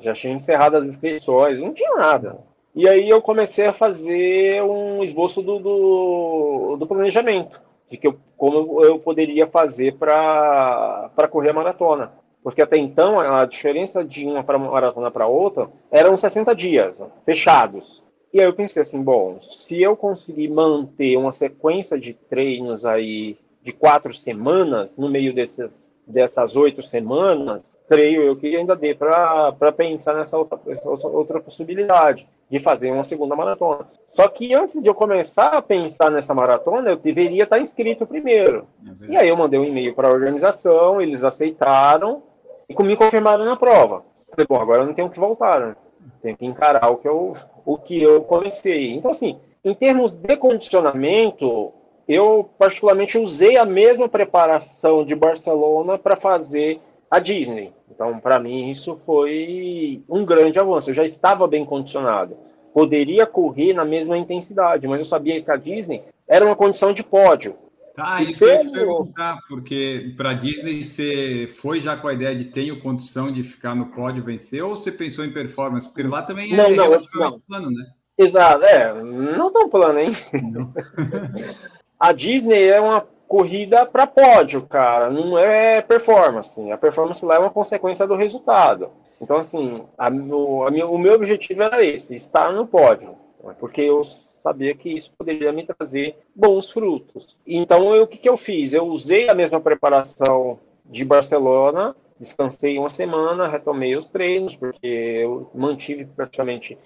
Speaker 2: Já tinha encerrado as inscrições, não tinha nada. E aí eu comecei a fazer um esboço do, do, do planejamento, de que eu, como eu poderia fazer para correr a maratona. Porque até então, a diferença de uma maratona para outra eram 60 dias, fechados. E aí eu pensei assim, bom, se eu conseguir manter uma sequência de treinos aí de quatro semanas no meio desses dessas oito semanas, creio eu que ainda dê para pensar nessa outra, outra possibilidade de fazer uma segunda maratona. Só que antes de eu começar a pensar nessa maratona, eu deveria estar inscrito primeiro. É e aí eu mandei um e-mail para a organização, eles aceitaram e me confirmaram na prova. Falei, bom, agora eu não tenho que voltar, né? Tenho que encarar o que eu, o que eu comecei. Então, assim, em termos de condicionamento, eu particularmente usei a mesma preparação de Barcelona para fazer a Disney. Então, para mim, isso foi um grande avanço. Eu já estava bem condicionado. Poderia correr na mesma intensidade, mas eu sabia que a Disney era uma condição de pódio.
Speaker 1: Tá, isso que eu ia te perguntar, porque para Disney você foi já com a ideia de tenho condição de ficar no pódio vencer, ou você pensou em performance? Porque lá também é
Speaker 2: não, não, não. plano, né? Exato, é, não tão plano, hein? <laughs> a Disney é uma corrida para pódio, cara, não é performance. A performance lá é uma consequência do resultado. Então, assim, a, o, a o meu objetivo era esse, estar no pódio. Porque eu sabia que isso poderia me trazer bons frutos. Então, eu, o que, que eu fiz? Eu usei a mesma preparação de Barcelona, descansei uma semana, retomei os treinos, porque eu mantive praticamente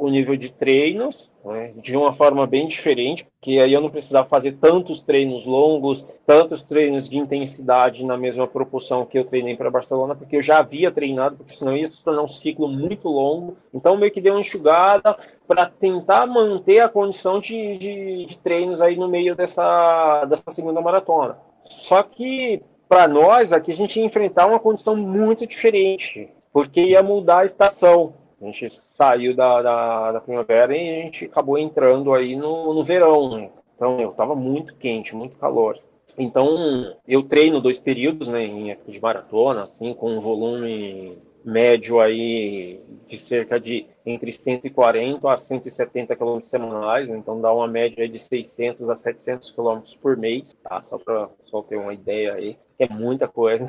Speaker 2: o nível de treinos né, de uma forma bem diferente, porque aí eu não precisava fazer tantos treinos longos, tantos treinos de intensidade na mesma proporção que eu treinei para Barcelona, porque eu já havia treinado, porque senão ia se tornar um ciclo muito longo. Então meio que deu uma enxugada para tentar manter a condição de, de, de treinos aí no meio dessa, dessa segunda maratona. Só que para nós aqui a gente ia enfrentar uma condição muito diferente, porque ia mudar a estação. A gente saiu da, da, da, primavera e a gente acabou entrando aí no, no verão. Né? Então, eu estava muito quente, muito calor. Então, eu treino dois períodos, né, em de maratona, assim, com um volume médio aí de cerca de entre 140 a 170 km semanais, então dá uma média de 600 a 700 km por mês, tá? Só para só ter uma ideia aí, é muita coisa.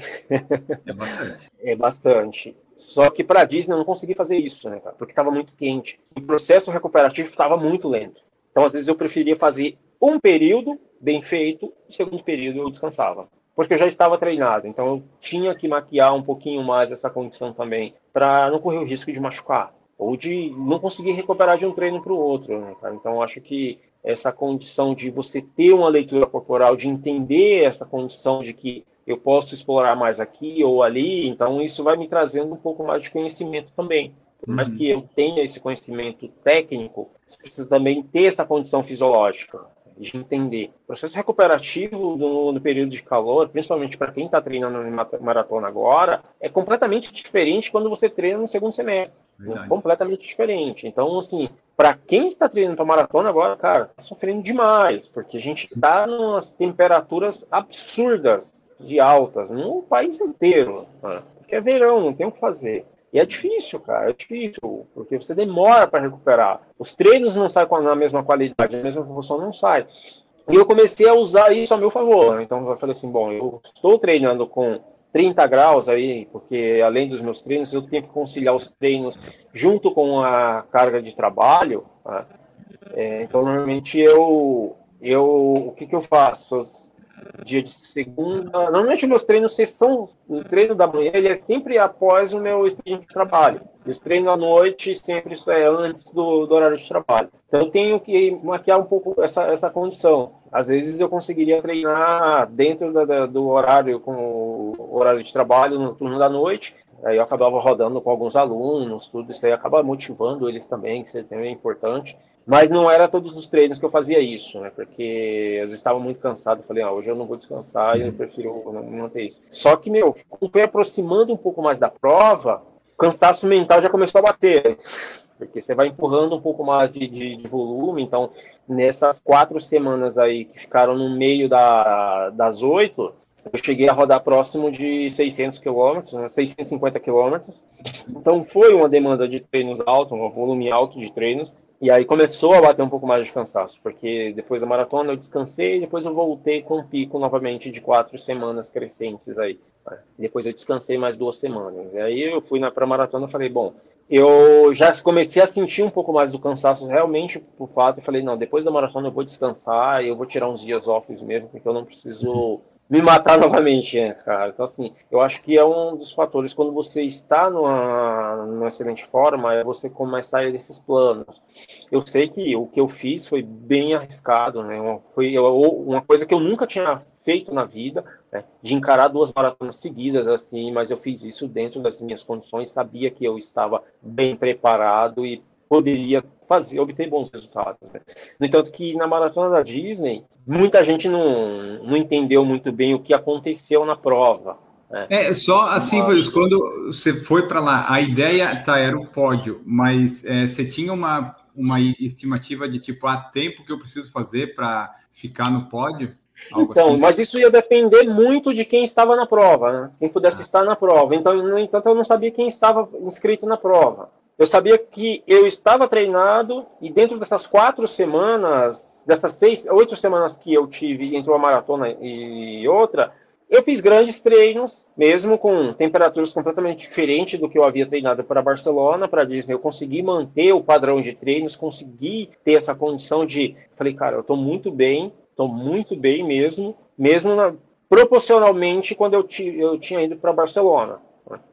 Speaker 1: É bastante. <laughs>
Speaker 2: é bastante. Só que para a Disney eu não consegui fazer isso, né, cara? Porque estava muito quente. O processo recuperativo estava muito lento. Então, às vezes, eu preferia fazer um período bem feito, o segundo período eu descansava. Porque eu já estava treinado, então eu tinha que maquiar um pouquinho mais essa condição também, para não correr o risco de machucar, ou de não conseguir recuperar de um treino para o outro. Né, cara? Então, acho que essa condição de você ter uma leitura corporal, de entender essa condição de que eu posso explorar mais aqui ou ali, então isso vai me trazendo um pouco mais de conhecimento também. Por mais uhum. que eu tenha esse conhecimento técnico, você precisa também ter essa condição fisiológica de entender. O processo recuperativo no, no período de calor, principalmente para quem está treinando maratona agora, é completamente diferente quando você treina no segundo semestre. Completamente diferente. Então, assim, para quem está treinando para maratona agora, cara, está sofrendo demais, porque a gente está nas temperaturas absurdas de altas no país inteiro. Né? Porque é verão, não tem o que fazer. E é difícil, cara, é difícil, porque você demora para recuperar. Os treinos não saem na mesma qualidade, a mesma função não sai. E eu comecei a usar isso a meu favor. Né? Então eu falei assim, bom, eu estou treinando com 30 graus aí, porque além dos meus treinos, eu tenho que conciliar os treinos junto com a carga de trabalho. Né? É, então normalmente eu, eu o que, que eu faço? Dia de segunda. Normalmente meus treinos são o treino da manhã ele é sempre após o meu expediente de trabalho. Os treinos à noite sempre isso é antes do, do, horário de trabalho. Então eu tenho que maquiar um pouco essa, essa condição. Às vezes eu conseguiria treinar dentro da, da, do horário com o horário de trabalho no turno da noite. Aí eu acabava rodando com alguns alunos, tudo isso aí acaba motivando eles também, que isso também é importante. Mas não era todos os treinos que eu fazia isso, né? Porque eu estava muito cansado. Falei, ah, hoje eu não vou descansar e eu prefiro não manter isso. Só que, meu, foi aproximando um pouco mais da prova, o cansaço mental já começou a bater. Porque você vai empurrando um pouco mais de, de, de volume. Então, nessas quatro semanas aí que ficaram no meio da, das oito, eu cheguei a rodar próximo de 600 quilômetros, né, 650 quilômetros. Então foi uma demanda de treinos alto, um volume alto de treinos. E aí começou a bater um pouco mais de cansaço, porque depois da maratona eu descansei, depois eu voltei com um pico novamente de quatro semanas crescentes aí. Né. Depois eu descansei mais duas semanas. E aí eu fui para a maratona e falei, bom, eu já comecei a sentir um pouco mais do cansaço realmente por fato. Eu falei, não, depois da maratona eu vou descansar, eu vou tirar uns dias off mesmo, porque eu não preciso me matar <laughs> novamente, né, cara? Então, assim, eu acho que é um dos fatores, quando você está numa, numa excelente forma, é você começar esses planos. Eu sei que o que eu fiz foi bem arriscado, né? Foi uma coisa que eu nunca tinha feito na vida, né? de encarar duas maratonas seguidas assim, mas eu fiz isso dentro das minhas condições, sabia que eu estava bem preparado e poderia fazer, obter bons resultados. Né? No entanto, que na maratona da Disney, muita gente não, não entendeu muito bem o que aconteceu na prova.
Speaker 1: Né? É, só assim, mas... quando você foi para lá, a ideia tá, era o pódio, mas é, você tinha uma, uma estimativa de tipo, há tempo que eu preciso fazer para ficar no pódio?
Speaker 2: Algo então, assim. mas isso ia depender muito de quem estava na prova, né? Quem pudesse ah. estar na prova. Então, no entanto, eu não sabia quem estava inscrito na prova. Eu sabia que eu estava treinado e dentro dessas quatro semanas, dessas seis, oito semanas que eu tive entre uma maratona e outra, eu fiz grandes treinos, mesmo com temperaturas completamente diferentes do que eu havia treinado para Barcelona, para Disney. Eu consegui manter o padrão de treinos, consegui ter essa condição de. Falei, cara, eu estou muito bem, estou muito bem mesmo, mesmo na, proporcionalmente quando eu, eu tinha ido para Barcelona.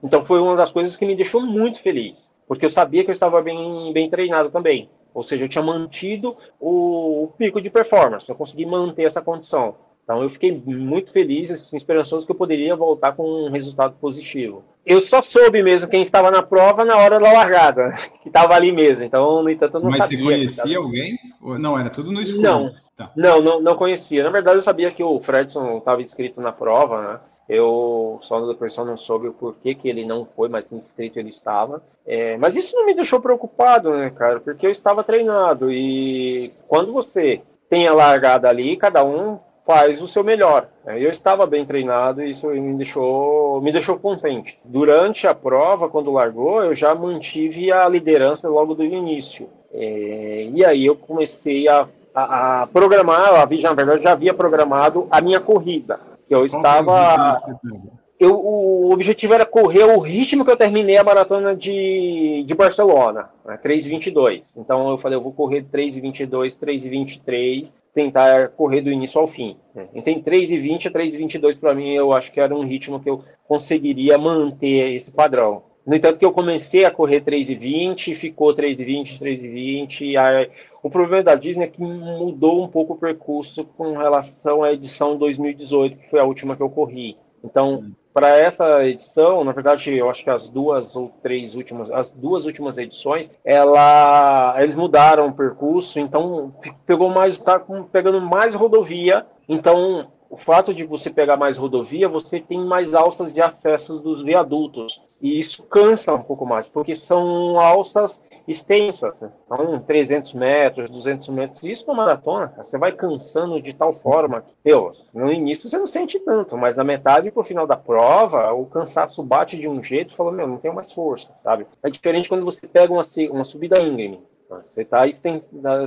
Speaker 2: Então foi uma das coisas que me deixou muito feliz porque eu sabia que eu estava bem, bem treinado também. Ou seja, eu tinha mantido o, o pico de performance, eu consegui manter essa condição. Então eu fiquei muito feliz, assim, esperançoso que eu poderia voltar com um resultado positivo. Eu só soube mesmo quem estava na prova na hora da largada, <laughs> que estava ali mesmo. Então, no entanto, eu não
Speaker 1: Mas
Speaker 2: sabia.
Speaker 1: Mas você conhecia alguém? Não, era tudo no escuro.
Speaker 2: Não, tá. não, não, não conhecia. Na verdade, eu sabia que o Fredson estava inscrito na prova, né? Eu só da pessoa não soube o porquê que ele não foi, mas inscrito ele estava. É, mas isso não me deixou preocupado, né, cara? Porque eu estava treinado e quando você tem a largada ali, cada um faz o seu melhor. Eu estava bem treinado e isso me deixou, me deixou contente. Durante a prova, quando largou, eu já mantive a liderança logo do início. É, e aí eu comecei a, a, a programar, na verdade já havia programado a minha corrida que eu estava. Eu, o objetivo era correr o ritmo que eu terminei a maratona de, de Barcelona, né, 3,22. Então eu falei, eu vou correr 3,22, 3,23, tentar correr do início ao fim. Né. Então 3,20 a 3,22 para mim eu acho que era um ritmo que eu conseguiria manter esse padrão. No entanto que eu comecei a correr 3,20, ficou 3,20, 3,20, aí o problema da Disney é que mudou um pouco o percurso com relação à edição 2018, que foi a última que eu corri. Então, para essa edição, na verdade, eu acho que as duas ou três últimas, as duas últimas edições, ela, eles mudaram o percurso, então pegou mais, tá pegando mais rodovia. Então, o fato de você pegar mais rodovia, você tem mais alças de acesso dos viadutos. E isso cansa um pouco mais, porque são alças extensas, né? então 300 metros, 200 metros, isso na maratona, você vai cansando de tal forma que, meu, no início você não sente tanto, mas na metade pro final da prova, o cansaço bate de um jeito, fala, meu, não tenho mais força, sabe? É diferente quando você pega uma, uma subida íngreme, você está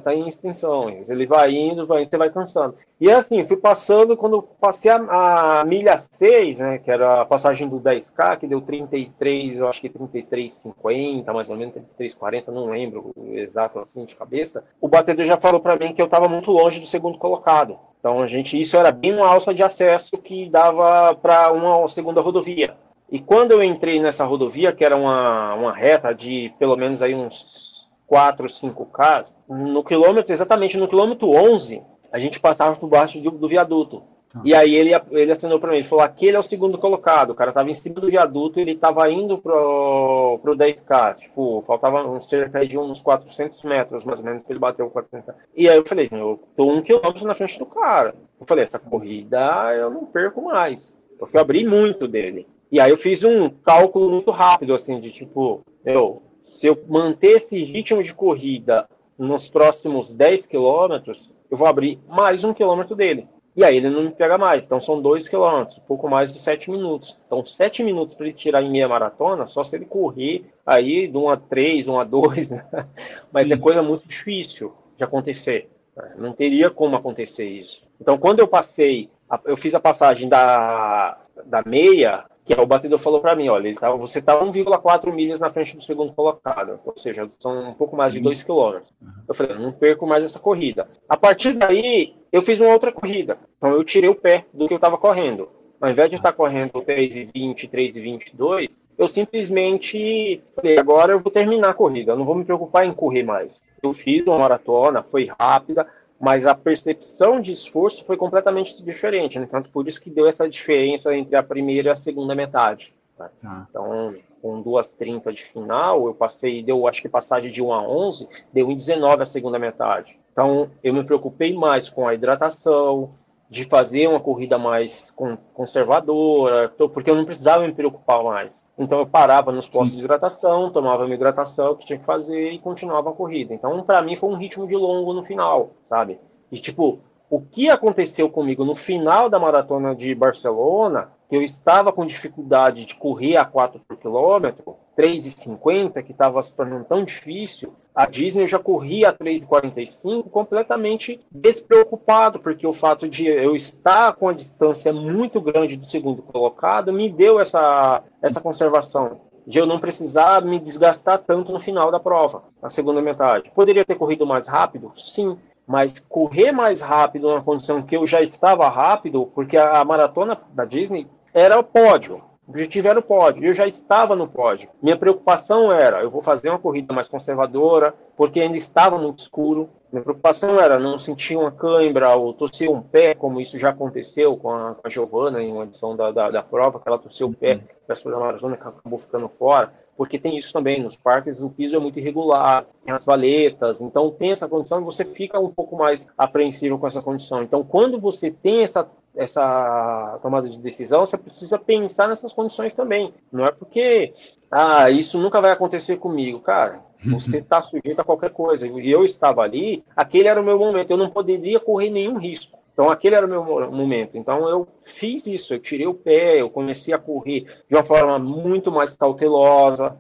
Speaker 2: tá em extensão, ele vai indo, vai, você vai cansando. E é assim, fui passando, quando passei a, a, milha 6, né, que era a passagem do 10K, que deu 33, eu acho que 33,50, mais ou menos, 33,40, não lembro exato assim de cabeça, o batedor já falou para mim que eu estava muito longe do segundo colocado. Então, a gente, isso era bem uma alça de acesso que dava para uma segunda rodovia. E quando eu entrei nessa rodovia, que era uma, uma reta de pelo menos aí uns 4, 5K, no quilômetro, exatamente no quilômetro 11, a gente passava por baixo do, do viaduto. Ah. E aí ele, ele assinou para mim, ele falou, aquele é o segundo colocado, o cara estava em cima do viaduto e ele estava indo pro, pro 10K, tipo, faltava cerca de uns 400 metros, mais ou menos, que ele bateu 400 E aí eu falei, eu tô um quilômetro na frente do cara. Eu falei, essa corrida eu não perco mais, porque eu abri muito dele. E aí eu fiz um cálculo muito rápido, assim, de tipo, eu, se eu manter esse ritmo de corrida nos próximos 10 quilômetros, eu vou abrir mais um quilômetro dele. E aí ele não me pega mais. Então são 2 quilômetros, um pouco mais de 7 minutos. Então 7 minutos para ele tirar em meia maratona, só se ele correr aí de 1 a 3, 1 a 2. Né? <laughs> Mas Sim. é coisa muito difícil de acontecer. Não teria como acontecer isso. Então quando eu passei, eu fiz a passagem da, da meia que é o batedor falou para mim, olha, ele tá, você está 1,4 milhas na frente do segundo colocado, ou seja, são um pouco mais de 2 quilômetros. Eu falei, não perco mais essa corrida. A partir daí, eu fiz uma outra corrida. Então eu tirei o pé do que eu estava correndo. Ao invés de estar correndo 3,20, 3,22, eu simplesmente falei, agora eu vou terminar a corrida, eu não vou me preocupar em correr mais. Eu fiz uma maratona, foi rápida, mas a percepção de esforço foi completamente diferente. Né? Tanto por isso que deu essa diferença entre a primeira e a segunda metade. Né? Tá. Então, com 2,30 de final, eu passei, deu acho que passagem de 1 a 11, deu em 19 a segunda metade. Então, eu me preocupei mais com a hidratação, de fazer uma corrida mais conservadora, porque eu não precisava me preocupar mais. Então eu parava nos postos Sim. de hidratação, tomava minha hidratação que tinha que fazer e continuava a corrida. Então para mim foi um ritmo de longo no final, sabe? E tipo, o que aconteceu comigo no final da maratona de Barcelona, que eu estava com dificuldade de correr a 4 por quilômetro, 3,50, que estava se tornando tão difícil, a Disney já corria a 3,45 completamente despreocupado, porque o fato de eu estar com a distância muito grande do segundo colocado me deu essa, essa conservação. De eu não precisar me desgastar tanto no final da prova, na segunda metade. Poderia ter corrido mais rápido? Sim. Mas correr mais rápido na condição que eu já estava rápido, porque a maratona da Disney era o pódio. O objetivo era o pódio, eu já estava no pódio. Minha preocupação era, eu vou fazer uma corrida mais conservadora, porque ainda estava muito escuro. Minha preocupação era não sentir uma cãibra ou torcer um pé, como isso já aconteceu com a, com a Giovana em uma edição da, da, da, prova, que ela torceu o pé uhum. da maratona, que acabou ficando fora porque tem isso também, nos parques o piso é muito irregular, tem as valetas, então tem essa condição e você fica um pouco mais apreensivo com essa condição. Então, quando você tem essa essa tomada de decisão, você precisa pensar nessas condições também. Não é porque, ah, isso nunca vai acontecer comigo. Cara, você está <laughs> sujeito a qualquer coisa. E eu estava ali, aquele era o meu momento. Eu não poderia correr nenhum risco. Então, aquele era o meu momento. Então, eu fiz isso. Eu tirei o pé, eu comecei a correr de uma forma muito mais cautelosa,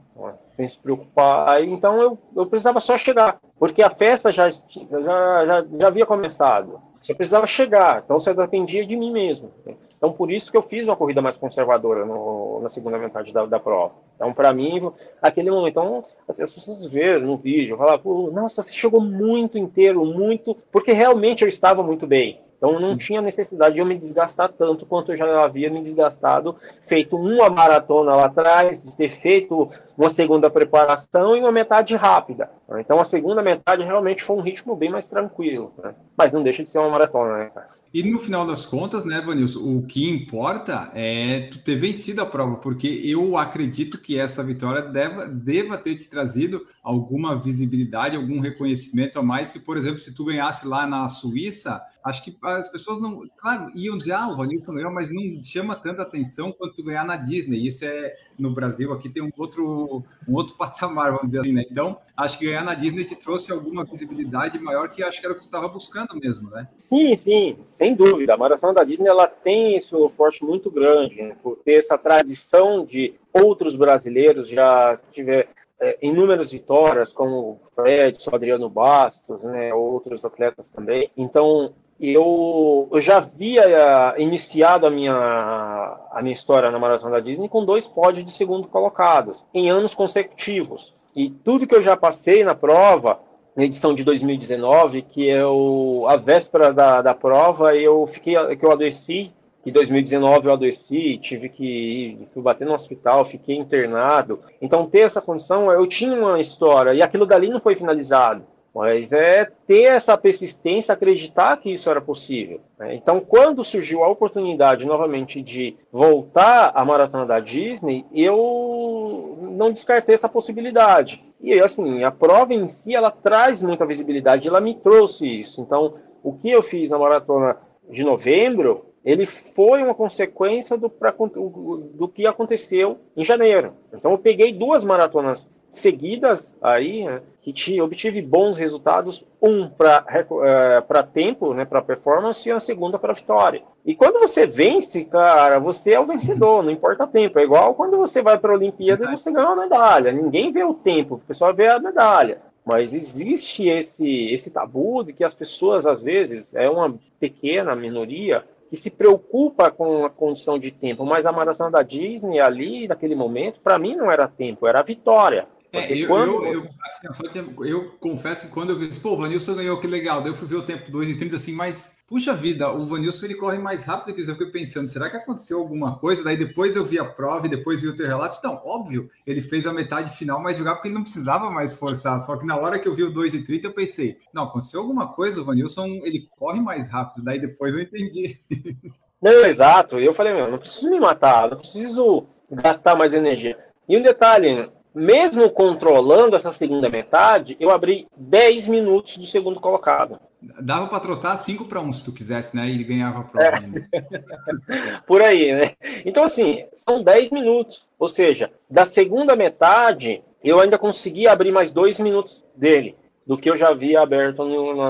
Speaker 2: sem se preocupar. Então, eu, eu precisava só chegar, porque a festa já, já, já, já havia começado. Você precisava chegar, então você dependia de mim mesmo. Então, por isso que eu fiz uma corrida mais conservadora no, na segunda metade da, da prova. Então, para mim, aquele momento, então, as pessoas veem no vídeo, falam, nossa, você chegou muito inteiro, muito, porque realmente eu estava muito bem. Então não Sim. tinha necessidade de eu me desgastar tanto quanto eu já havia me desgastado, feito uma maratona lá atrás, de ter feito uma segunda preparação e uma metade rápida. Então a segunda metade realmente foi um ritmo bem mais tranquilo, né? mas não deixa de ser uma maratona, né, cara?
Speaker 1: E no final das contas, né, Vanilson, o que importa é tu ter vencido a prova, porque eu acredito que essa vitória deva, deva ter te trazido alguma visibilidade, algum reconhecimento a mais que, por exemplo, se tu ganhasse lá na Suíça, acho que as pessoas não, claro, iam dizer, ah, o Vanilson ganhou, mas não chama tanta atenção quanto ganhar na Disney. Isso é no Brasil, aqui tem um outro, um outro <laughs> patamar, vamos dizer assim, né? Então, acho que ganhar na Disney te trouxe alguma visibilidade maior que acho que era o que tu estava buscando mesmo, né?
Speaker 2: Sim, sim, sem dúvida. A maratona da Disney ela tem esse forte muito grande, né? por ter essa tradição de outros brasileiros já tiver é, inúmeras vitórias, como o Fred, o Adriano Bastos, né, outros atletas também. Então, eu, eu já havia uh, iniciado a minha, a minha história na Maratona da Disney com dois pódios de segundo colocados, em anos consecutivos. E tudo que eu já passei na prova, na edição de 2019, que eu, a véspera da, da prova, eu fiquei, que eu adoeci, em 2019 eu adoeci, tive que ir, fui bater no hospital, fiquei internado. Então, ter essa condição, eu tinha uma história, e aquilo dali não foi finalizado. Mas é ter essa persistência, acreditar que isso era possível. Né? Então, quando surgiu a oportunidade novamente de voltar à maratona da Disney, eu não descartei essa possibilidade. E assim, a prova em si ela traz muita visibilidade, ela me trouxe isso. Então, o que eu fiz na maratona de novembro, ele foi uma consequência do, pra, do que aconteceu em janeiro. Então, eu peguei duas maratonas seguidas aí, né, que te, obtive bons resultados, um para é, tempo, né, para performance, e a segunda para vitória. E quando você vence, cara, você é o vencedor, não importa o tempo. É igual quando você vai para a Olimpíada e você ganha uma medalha. Ninguém vê o tempo, o pessoal vê a medalha. Mas existe esse, esse tabu de que as pessoas, às vezes, é uma pequena minoria, que se preocupa com a condição de tempo, mas a maratona da Disney ali, naquele momento, para mim não era tempo, era vitória.
Speaker 1: É, eu, quando... eu, eu, assim, eu, confesso que quando eu vi, pô, o Vanilson ganhou, que legal. Daí eu fui ver o tempo 2 e 30 assim, mas, puxa vida, o Vanilson ele corre mais rápido que isso. Eu fiquei pensando, será que aconteceu alguma coisa? Daí depois eu vi a prova e depois vi o teu relato. Então, óbvio, ele fez a metade final mais jogar porque ele não precisava mais forçar. Só que na hora que eu vi o 2 e 30, eu pensei, não, aconteceu alguma coisa, o Vanilson ele corre mais rápido. Daí depois eu entendi. <laughs>
Speaker 2: Não, exato. Eu falei, meu, não preciso me matar, não preciso gastar mais energia. E um detalhe, mesmo controlando essa segunda metade, eu abri 10 minutos do segundo colocado.
Speaker 1: Dava para trotar 5 para 1 se tu quisesse, né? E ele ganhava a prova é. <laughs>
Speaker 2: Por aí, né? Então, assim, são 10 minutos. Ou seja, da segunda metade, eu ainda consegui abrir mais 2 minutos dele, do que eu já havia aberto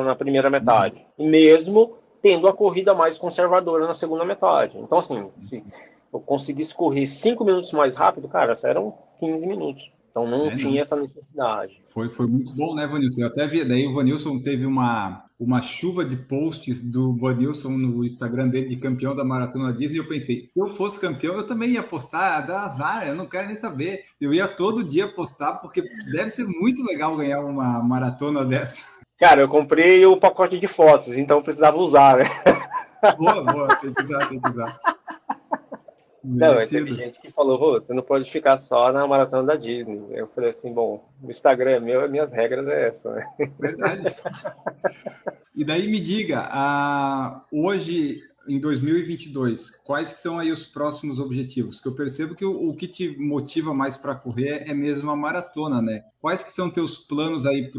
Speaker 2: na primeira metade. Mesmo tendo a corrida mais conservadora na segunda metade. Então, assim, se eu conseguisse correr 5 minutos mais rápido, cara, eram 15 minutos. Então não é, tinha não. essa necessidade.
Speaker 1: Foi, foi muito bom, né, Vanilson? Eu até vi, daí o Vanilson teve uma, uma chuva de posts do Vanilson no Instagram dele de campeão da Maratona Disney. Eu pensei, se eu fosse campeão, eu também ia postar, dá azar, eu não quero nem saber. Eu ia todo dia postar, porque deve ser muito legal ganhar uma maratona dessa.
Speaker 2: Cara, eu comprei o pacote de fotos, então eu precisava usar, né?
Speaker 1: Boa, boa, tem que usar, tem que usar.
Speaker 2: Não, mas teve gente que falou, você não pode ficar só na maratona da Disney. Eu falei assim, bom, o Instagram é meu, minhas regras é essa, né? Verdade. <laughs>
Speaker 1: e daí me diga, uh, hoje, em 2022, quais que são aí os próximos objetivos? Que eu percebo que o, o que te motiva mais para correr é mesmo a maratona, né? Quais que são teus planos aí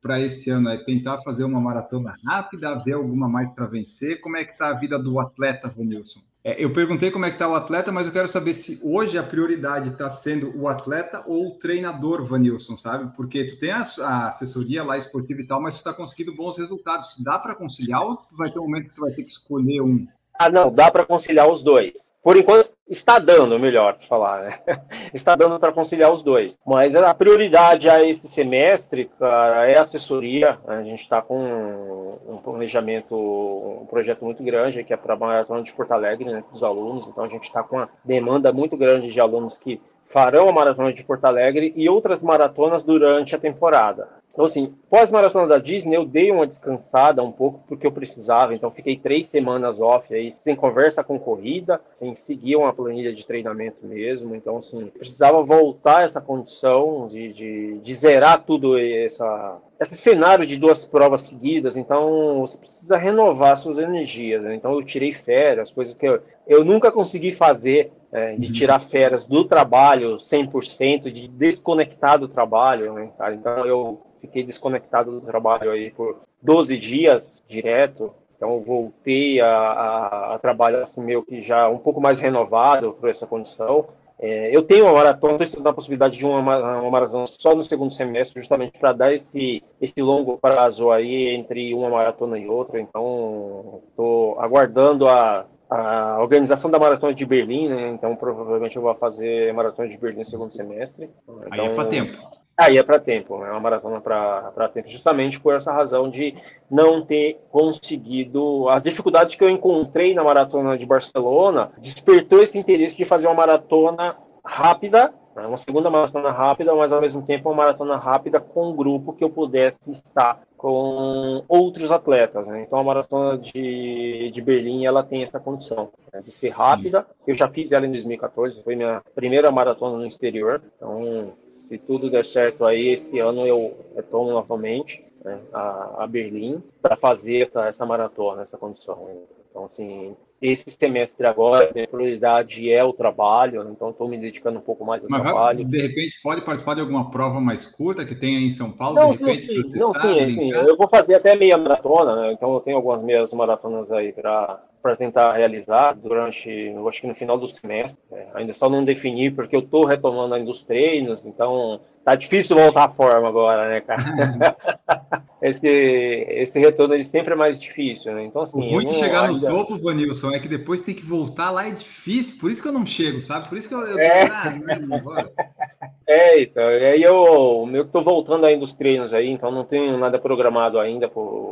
Speaker 1: para esse ano? É tentar fazer uma maratona rápida, ver alguma mais para vencer? Como é que tá a vida do atleta, Vanilson? É, eu perguntei como é que está o atleta, mas eu quero saber se hoje a prioridade está sendo o atleta ou o treinador, Vanilson, sabe? Porque tu tem a, a assessoria lá esportiva e tal, mas tu está conseguindo bons resultados. Dá para conciliar ou vai ter um momento que tu vai ter que escolher um?
Speaker 2: Ah, não, dá para conciliar os dois. Por enquanto, está dando, melhor falar, né? <laughs> está dando para conciliar os dois. Mas a prioridade a esse semestre, cara, é assessoria. A gente está com um planejamento, um projeto muito grande, que é para a Maratona de Porto Alegre, né, dos alunos. Então, a gente está com uma demanda muito grande de alunos que farão a Maratona de Porto Alegre e outras maratonas durante a temporada. Então, assim, pós-maratona da Disney, eu dei uma descansada um pouco porque eu precisava. Então, fiquei três semanas off aí, sem conversa com corrida, sem seguir uma planilha de treinamento mesmo. Então, assim, precisava voltar essa condição de, de, de zerar tudo essa, esse cenário de duas provas seguidas. Então, você precisa renovar suas energias. Né? Então, eu tirei férias, coisas que eu, eu nunca consegui fazer é, de uhum. tirar férias do trabalho 100%, de desconectar do trabalho, né? Então eu fiquei desconectado do trabalho aí por 12 dias direto. Então voltei a, a, a trabalhar assim meio que já um pouco mais renovado por essa condição. É, eu tenho uma maratona, estou estudando a possibilidade de uma, uma maratona só no segundo semestre, justamente para dar esse, esse longo prazo aí entre uma maratona e outra. Então, estou aguardando a, a organização da maratona de Berlim, né? Então, provavelmente eu vou fazer maratona de Berlim no segundo semestre. Então,
Speaker 1: aí é para tempo.
Speaker 2: Aí é para tempo, é uma maratona para tempo, justamente por essa razão de não ter conseguido. As dificuldades que eu encontrei na maratona de Barcelona despertou esse interesse de fazer uma maratona rápida, né, uma segunda maratona rápida, mas ao mesmo tempo uma maratona rápida com um grupo que eu pudesse estar com outros atletas. Né? Então a maratona de, de Berlim ela tem essa condição né? de ser rápida. Eu já fiz ela em 2014, foi minha primeira maratona no exterior. Então se tudo der certo aí, esse ano eu retorno novamente né, a, a, Berlim para fazer essa, essa maratona, essa condição. Então, assim, esse semestre agora, a prioridade é o trabalho, né, então estou me dedicando um pouco mais ao Mas trabalho.
Speaker 1: de repente, pode participar de alguma prova mais curta que tenha em São Paulo?
Speaker 2: Não,
Speaker 1: de repente,
Speaker 2: não, sim, não, sim, sim. eu vou fazer até meia maratona, né, então eu tenho algumas meias maratonas aí para para tentar realizar durante, acho que no final do semestre. Ainda só não defini porque eu estou retomando ainda os treinos, então tá difícil voltar à forma agora, né, cara? <laughs> esse, esse retorno ele sempre é mais difícil, né? Então, assim.
Speaker 1: O ruim de chegar no topo, Vanilson, é que depois tem que voltar lá, é difícil, por isso que eu não chego, sabe? Por isso que eu. eu
Speaker 2: é. Ah, <laughs> é, então, e aí eu, tô voltando ainda os treinos aí, então não tenho nada programado ainda por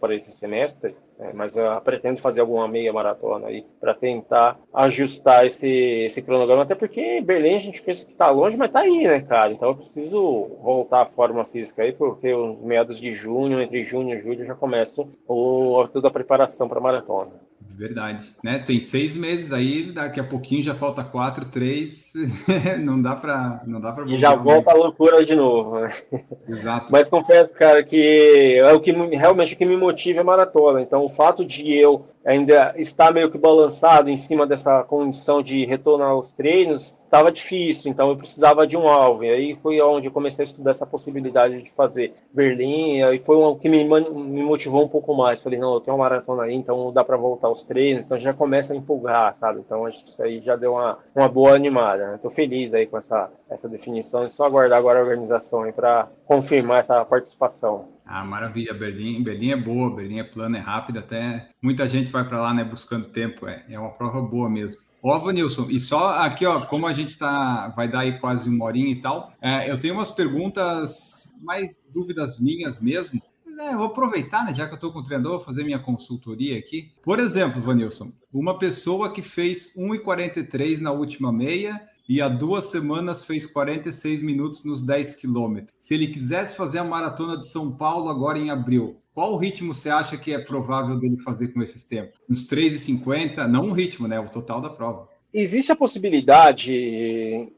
Speaker 2: para esse semestre, é, mas eu pretendo fazer alguma meia maratona aí para tentar ajustar esse, esse cronograma, até porque Berlim a gente pensa que está longe, mas está aí, né, cara? Então eu preciso voltar à forma física aí, porque os meados de junho, entre junho e julho, já começa o, toda a preparação para a maratona.
Speaker 1: Verdade, né? Tem seis meses aí, daqui a pouquinho já falta quatro, três, <laughs> não dá para não dá para
Speaker 2: já volta a loucura de novo. Né?
Speaker 1: Exato.
Speaker 2: Mas confesso, cara, que é o que realmente o que me motiva é a maratona. Então, o fato de eu ainda estar meio que balançado em cima dessa condição de retornar aos treinos estava difícil, então eu precisava de um alvo. E aí foi onde eu comecei a estudar essa possibilidade de fazer Berlim, e foi o que me, me motivou um pouco mais. Falei, não, eu tenho uma maratona aí, então dá para voltar aos treinos, então já começa a empolgar, sabe? Então acho que isso aí já deu uma, uma boa animada. Estou feliz aí com essa, essa definição, e só aguardar agora a organização aí para confirmar essa participação.
Speaker 1: Ah, maravilha, Berlim, Berlim é boa, Berlim é plana, é rápida, até muita gente vai para lá, né, buscando tempo, é, é uma prova boa mesmo. Ó, Vanilson, e só aqui, ó, como a gente tá, vai dar aí quase uma horinha e tal, é, eu tenho umas perguntas, mais dúvidas minhas mesmo. É, vou aproveitar, né, já que eu estou com o treinador, vou fazer minha consultoria aqui. Por exemplo, Vanilson, uma pessoa que fez 1,43 na última meia e há duas semanas fez 46 minutos nos 10 quilômetros. Se ele quisesse fazer a maratona de São Paulo agora em abril, qual o ritmo você acha que é provável dele fazer com esses tempos? Uns 3,50? Não o ritmo, né? O total da prova.
Speaker 2: Existe a possibilidade,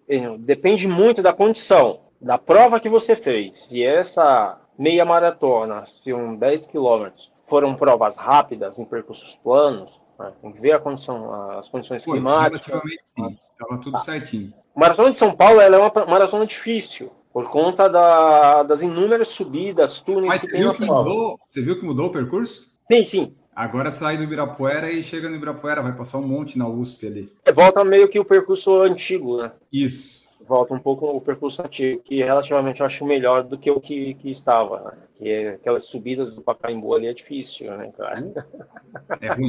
Speaker 2: depende muito da condição, da prova que você fez. Se essa meia maratona, se um 10 quilômetros, foram provas rápidas, em percursos planos? Tem que ver a condição, as condições Foi, climáticas.
Speaker 1: Relativamente sim, estava tudo tá. certinho.
Speaker 2: Maratona de São Paulo ela é uma maratona difícil por conta da, das inúmeras subidas, túneis
Speaker 1: Mas que viu que mudou, Você viu que mudou o percurso?
Speaker 2: Sim, sim.
Speaker 1: Agora sai do Ibirapuera e chega no Ibirapuera, vai passar um monte na USP ali.
Speaker 2: É, volta meio que o percurso antigo, né?
Speaker 1: Isso.
Speaker 2: Volta um pouco o percurso antigo, que relativamente eu acho melhor do que o que, que estava, né? Que é aquelas subidas do Pacaembu ali é difícil, né, cara? <laughs>
Speaker 1: É ruim.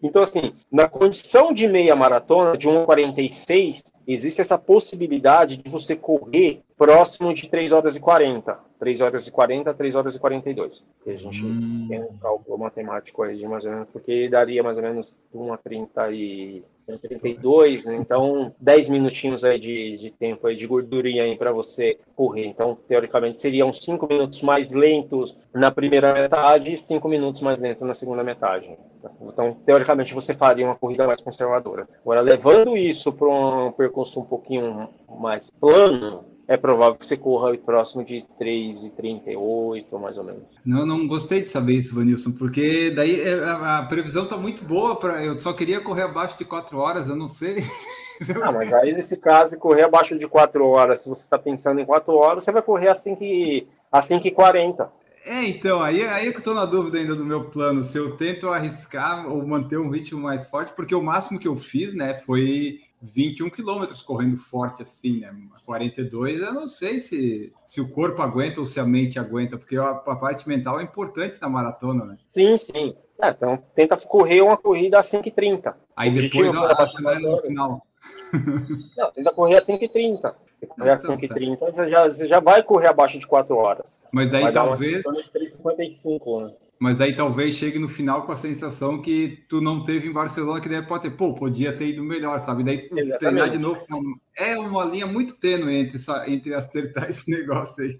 Speaker 2: então, assim, na condição de meia maratona, de 1,46, existe essa possibilidade de você correr próximo de 3 horas e 40. 3 horas e 40, 3 horas e 42. Que a gente hum. tem um cálculo matemático aí de mais ou menos, porque daria mais ou menos 1 a 30 e 32, né? então 10 minutinhos aí de, de tempo aí de gordurinha aí para você correr. Então, teoricamente, seriam 5 minutos mais lentos na primeira metade e 5 minutos mais lentos na segunda metade. Então, teoricamente, você faria uma corrida mais conservadora. Agora, levando isso para um percurso um pouquinho mais plano, é provável que você corra próximo de 3,38, mais ou menos.
Speaker 1: Não, não gostei de saber isso, Vanilson, porque daí é, a, previsão está muito boa. Pra, eu só queria correr abaixo de 4 horas, eu não sei. <laughs>
Speaker 2: Ah, mas aí nesse caso, correr abaixo de 4 horas, se você está pensando em 4 horas, você vai correr assim que, assim que 40.
Speaker 1: É, então, aí, aí é que eu tô na dúvida ainda do meu plano, se eu tento arriscar ou manter um ritmo mais forte, porque o máximo que eu fiz, né, foi 21 quilômetros correndo forte assim, né? 42, eu não sei se, se o corpo aguenta ou se a mente aguenta, porque a, a parte mental é importante na maratona, né?
Speaker 2: Sim, sim. É, então tenta correr uma corrida a 5h30.
Speaker 1: Aí depois a acelera no final.
Speaker 2: Não, tenta correr a 5h30. Se correr a 5h30, então, tá. você já, você já vai correr abaixo de 4 horas.
Speaker 1: Mas aí talvez.
Speaker 2: Uma 3,55, né?
Speaker 1: Mas aí talvez chegue no final com a sensação que tu não teve em Barcelona, que daí pode ter, pô, podia ter ido melhor, sabe? Daí Exatamente. treinar de novo é uma linha muito tênue entre, entre acertar <laughs> esse negócio aí.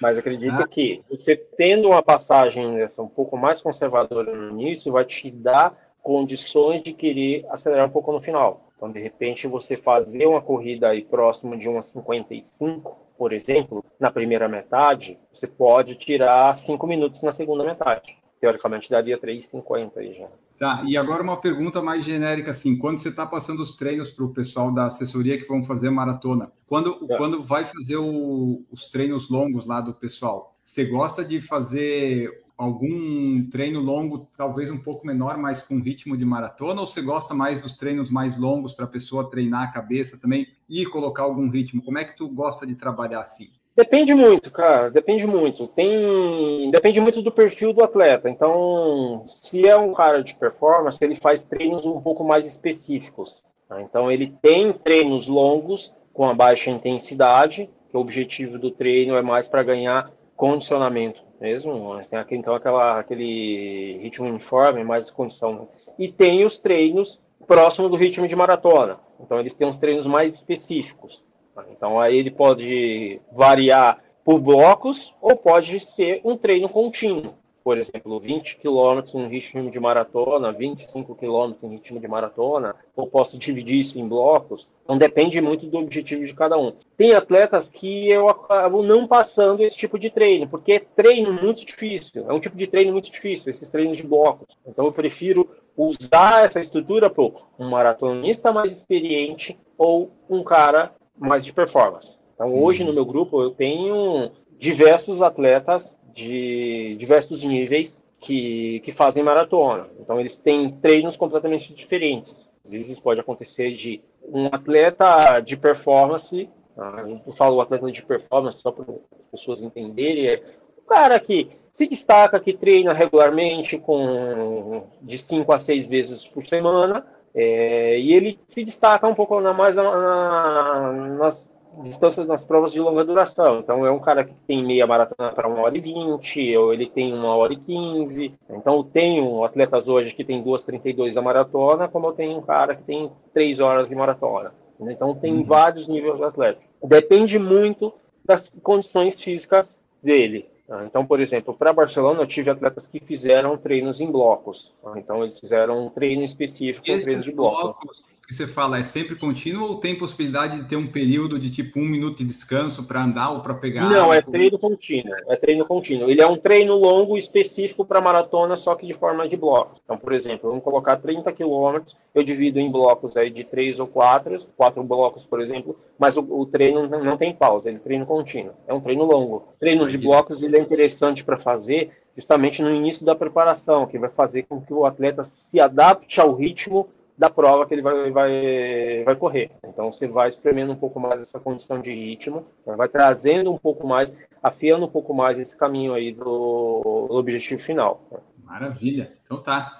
Speaker 2: Mas acredito ah. que você tendo uma passagem dessa um pouco mais conservadora no início, vai te dar condições de querer acelerar um pouco no final. Então, de repente, você fazer uma corrida aí próximo de umas 55, por exemplo, na primeira metade, você pode tirar 5 minutos na segunda metade. Teoricamente, daria 3,50 aí já.
Speaker 1: Tá, e agora uma pergunta mais genérica, assim, quando você está passando os treinos para o pessoal da assessoria que vão fazer maratona, quando, é. quando vai fazer o, os treinos longos lá do pessoal, você gosta de fazer algum treino longo, talvez um pouco menor, mas com ritmo de maratona, ou você gosta mais dos treinos mais longos para a pessoa treinar a cabeça também e colocar algum ritmo? Como é que tu gosta de trabalhar assim?
Speaker 2: Depende muito, cara, depende muito. Tem, depende muito do perfil do atleta. Então, se é um cara de performance, ele faz treinos um pouco mais específicos. Tá? Então, ele tem treinos longos com a baixa intensidade, que o objetivo do treino é mais para ganhar condicionamento mesmo, tem aqui, então aquela, aquele ritmo uniforme, mais condição. E tem os treinos próximo do ritmo de maratona. Então eles têm uns treinos mais específicos. Então aí ele pode variar por blocos ou pode ser um treino contínuo por exemplo, 20 km em ritmo de maratona, 25 km em ritmo de maratona, ou posso dividir isso em blocos. Então depende muito do objetivo de cada um. Tem atletas que eu acabo não passando esse tipo de treino, porque é treino muito difícil. É um tipo de treino muito difícil, esses treinos de blocos. Então eu prefiro usar essa estrutura para um maratonista mais experiente ou um cara mais de performance. Então hoje uhum. no meu grupo eu tenho diversos atletas de diversos níveis que, que fazem maratona. Então, eles têm treinos completamente diferentes. Às vezes pode acontecer de um atleta de performance, tá? eu falo atleta de performance só para as pessoas entenderem, é o cara que se destaca, que treina regularmente com de 5 a 6 vezes por semana, é, e ele se destaca um pouco na, mais na, nas distâncias nas provas de longa duração. Então, é um cara que tem meia maratona para 1 hora e 20, ou ele tem 1 hora e 15. Então, eu tenho atletas hoje que tem 2,32 da maratona, como eu tenho um cara que tem 3 horas de maratona. Então, tem uhum. vários níveis de atleta. Depende muito das condições físicas dele. Então, por exemplo, para Barcelona, eu tive atletas que fizeram treinos em blocos. Então, eles fizeram um treino específico, um treino de blocos. blocos
Speaker 1: que você fala é sempre contínuo ou tem possibilidade de ter um período de tipo um minuto de descanso para andar ou para pegar?
Speaker 2: Não, é treino contínuo. É treino contínuo. Ele é um treino longo específico para maratona, só que de forma de blocos. Então, por exemplo, vamos colocar 30 quilômetros, eu divido em blocos aí de três ou quatro, quatro blocos, por exemplo, mas o, o treino não, não tem pausa, ele é treino contínuo. É um treino longo. Treinos de blocos ele é interessante para fazer justamente no início da preparação, que vai fazer com que o atleta se adapte ao ritmo da prova que ele vai, vai, vai correr. Então você vai espremendo um pouco mais essa condição de ritmo, né? vai trazendo um pouco mais, afiando um pouco mais esse caminho aí do, do objetivo final.
Speaker 1: Maravilha. Então tá.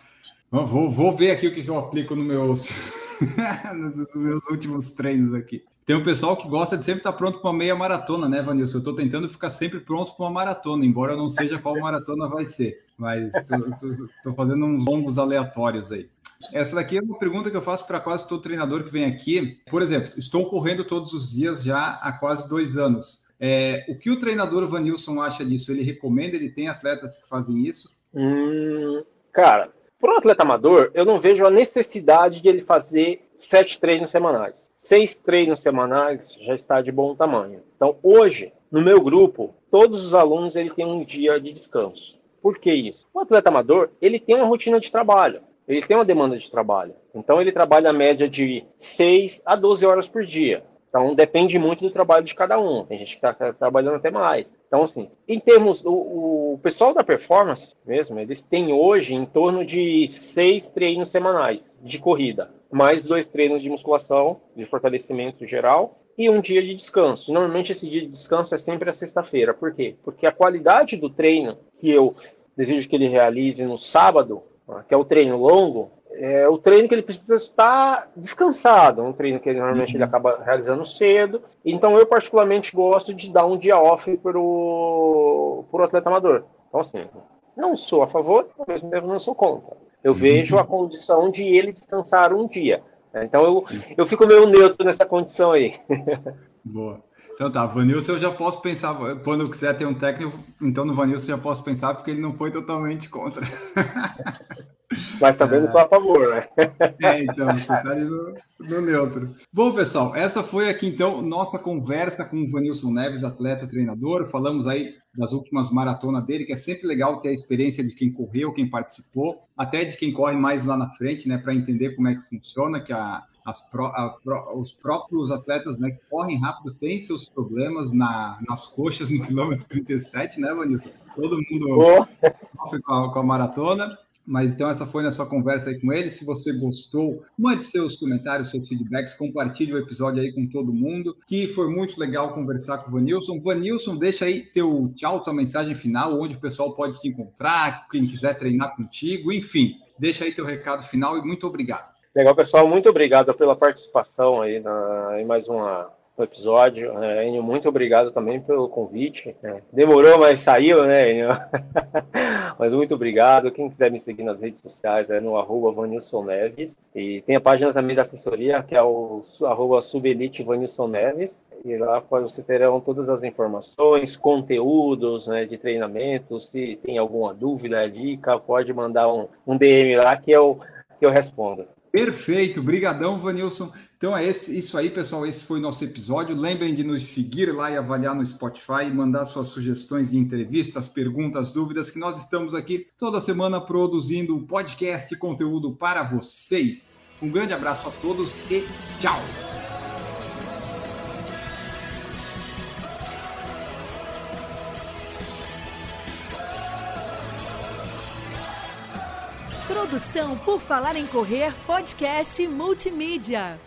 Speaker 1: Vou, vou ver aqui o que, que eu aplico no meus, <laughs> nos meus últimos treinos aqui. Tem um pessoal que gosta de sempre estar pronto para uma meia maratona, né, Vanilson? Eu estou tentando ficar sempre pronto para uma maratona, embora eu não seja qual maratona vai ser. Mas <laughs> estou fazendo uns longos aleatórios aí. Essa daqui é uma pergunta que eu faço para quase todo treinador que vem aqui. Por exemplo, estou correndo todos os dias já há quase dois anos. É, o que o treinador Vanilson acha disso? Ele recomenda? Ele tem atletas que fazem isso?
Speaker 2: Hum, cara, para um atleta amador, eu não vejo a necessidade de ele fazer sete treinos semanais. Seis treinos semanais já está de bom tamanho. Então, hoje, no meu grupo, todos os alunos ele tem um dia de descanso. Por que isso? O atleta amador, ele tem uma rotina de trabalho ele tem uma demanda de trabalho. Então ele trabalha a média de 6 a 12 horas por dia. Então depende muito do trabalho de cada um. Tem gente que está trabalhando até mais. Então, assim, em termos, o, o, pessoal da performance mesmo, eles têm hoje em torno de seis treinos semanais de corrida, mais dois treinos de musculação, de fortalecimento geral, e um dia de descanso. Normalmente esse dia de descanso é sempre a sexta-feira. Por quê? Porque a qualidade do treino que eu desejo que ele realize no sábado que é o treino longo, é o treino que ele precisa estar descansado, um treino que normalmente uhum. ele acaba realizando cedo. Então eu particularmente gosto de dar um dia off para o atleta amador. Então assim, não sou a favor, mas mesmo não sou contra. Eu uhum. vejo a condição de ele descansar um dia. Então eu, eu fico meio neutro nessa condição aí. <laughs>
Speaker 1: Boa. Então tá, Vanilson eu já posso pensar, quando eu quiser ter um técnico, então no Vanilson eu já posso pensar, porque ele não foi totalmente contra. <laughs>
Speaker 2: Mas também tá não sou a favor, né?
Speaker 1: É, então, você tá ali no, no, neutro. Bom, pessoal, essa foi aqui então nossa conversa com o Vanilson Neves, atleta treinador. Falamos aí das últimas maratonas dele, que é sempre legal ter a experiência de quem correu, quem participou, até de quem corre mais lá na frente, né, para entender como é que funciona, que a, Pro, a, os próprios atletas né, que correm rápido têm seus problemas na, nas coxas no quilômetro 37, né, Vanilson? Todo mundo oh. sofre com a, com a maratona. Mas então essa foi nossa conversa aí com ele. Se você gostou, mande seus comentários, seus feedbacks, compartilhe o episódio aí com todo mundo, que foi muito legal conversar com o Vanilson. Vanilson, deixa aí teu tchau, tua mensagem final, onde o pessoal pode te encontrar, quem quiser treinar contigo, enfim, deixa aí teu recado final e muito obrigado.
Speaker 2: Legal, pessoal, muito obrigado pela participação aí na, em mais uma no episódio. É, Enio, muito obrigado também pelo convite. É, demorou, mas saiu, né, Enio? <laughs> mas muito obrigado. Quem quiser me seguir nas redes sociais é no arroba Vanilson Neves. E tem a página também da assessoria, que é o arroba Subelite Vanilson Neves. E lá você terão todas as informações, conteúdos né, de treinamento. Se tem alguma dúvida, dica, pode mandar um, um DM lá que eu, que eu respondo.
Speaker 1: Perfeito, brigadão, Vanilson. Então é esse, isso aí, pessoal. Esse foi o nosso episódio. Lembrem de nos seguir lá e avaliar no Spotify mandar suas sugestões de entrevistas, perguntas, dúvidas, que nós estamos aqui toda semana produzindo um podcast e conteúdo para vocês. Um grande abraço a todos e tchau!
Speaker 3: Produção por Falar em Correr, podcast multimídia.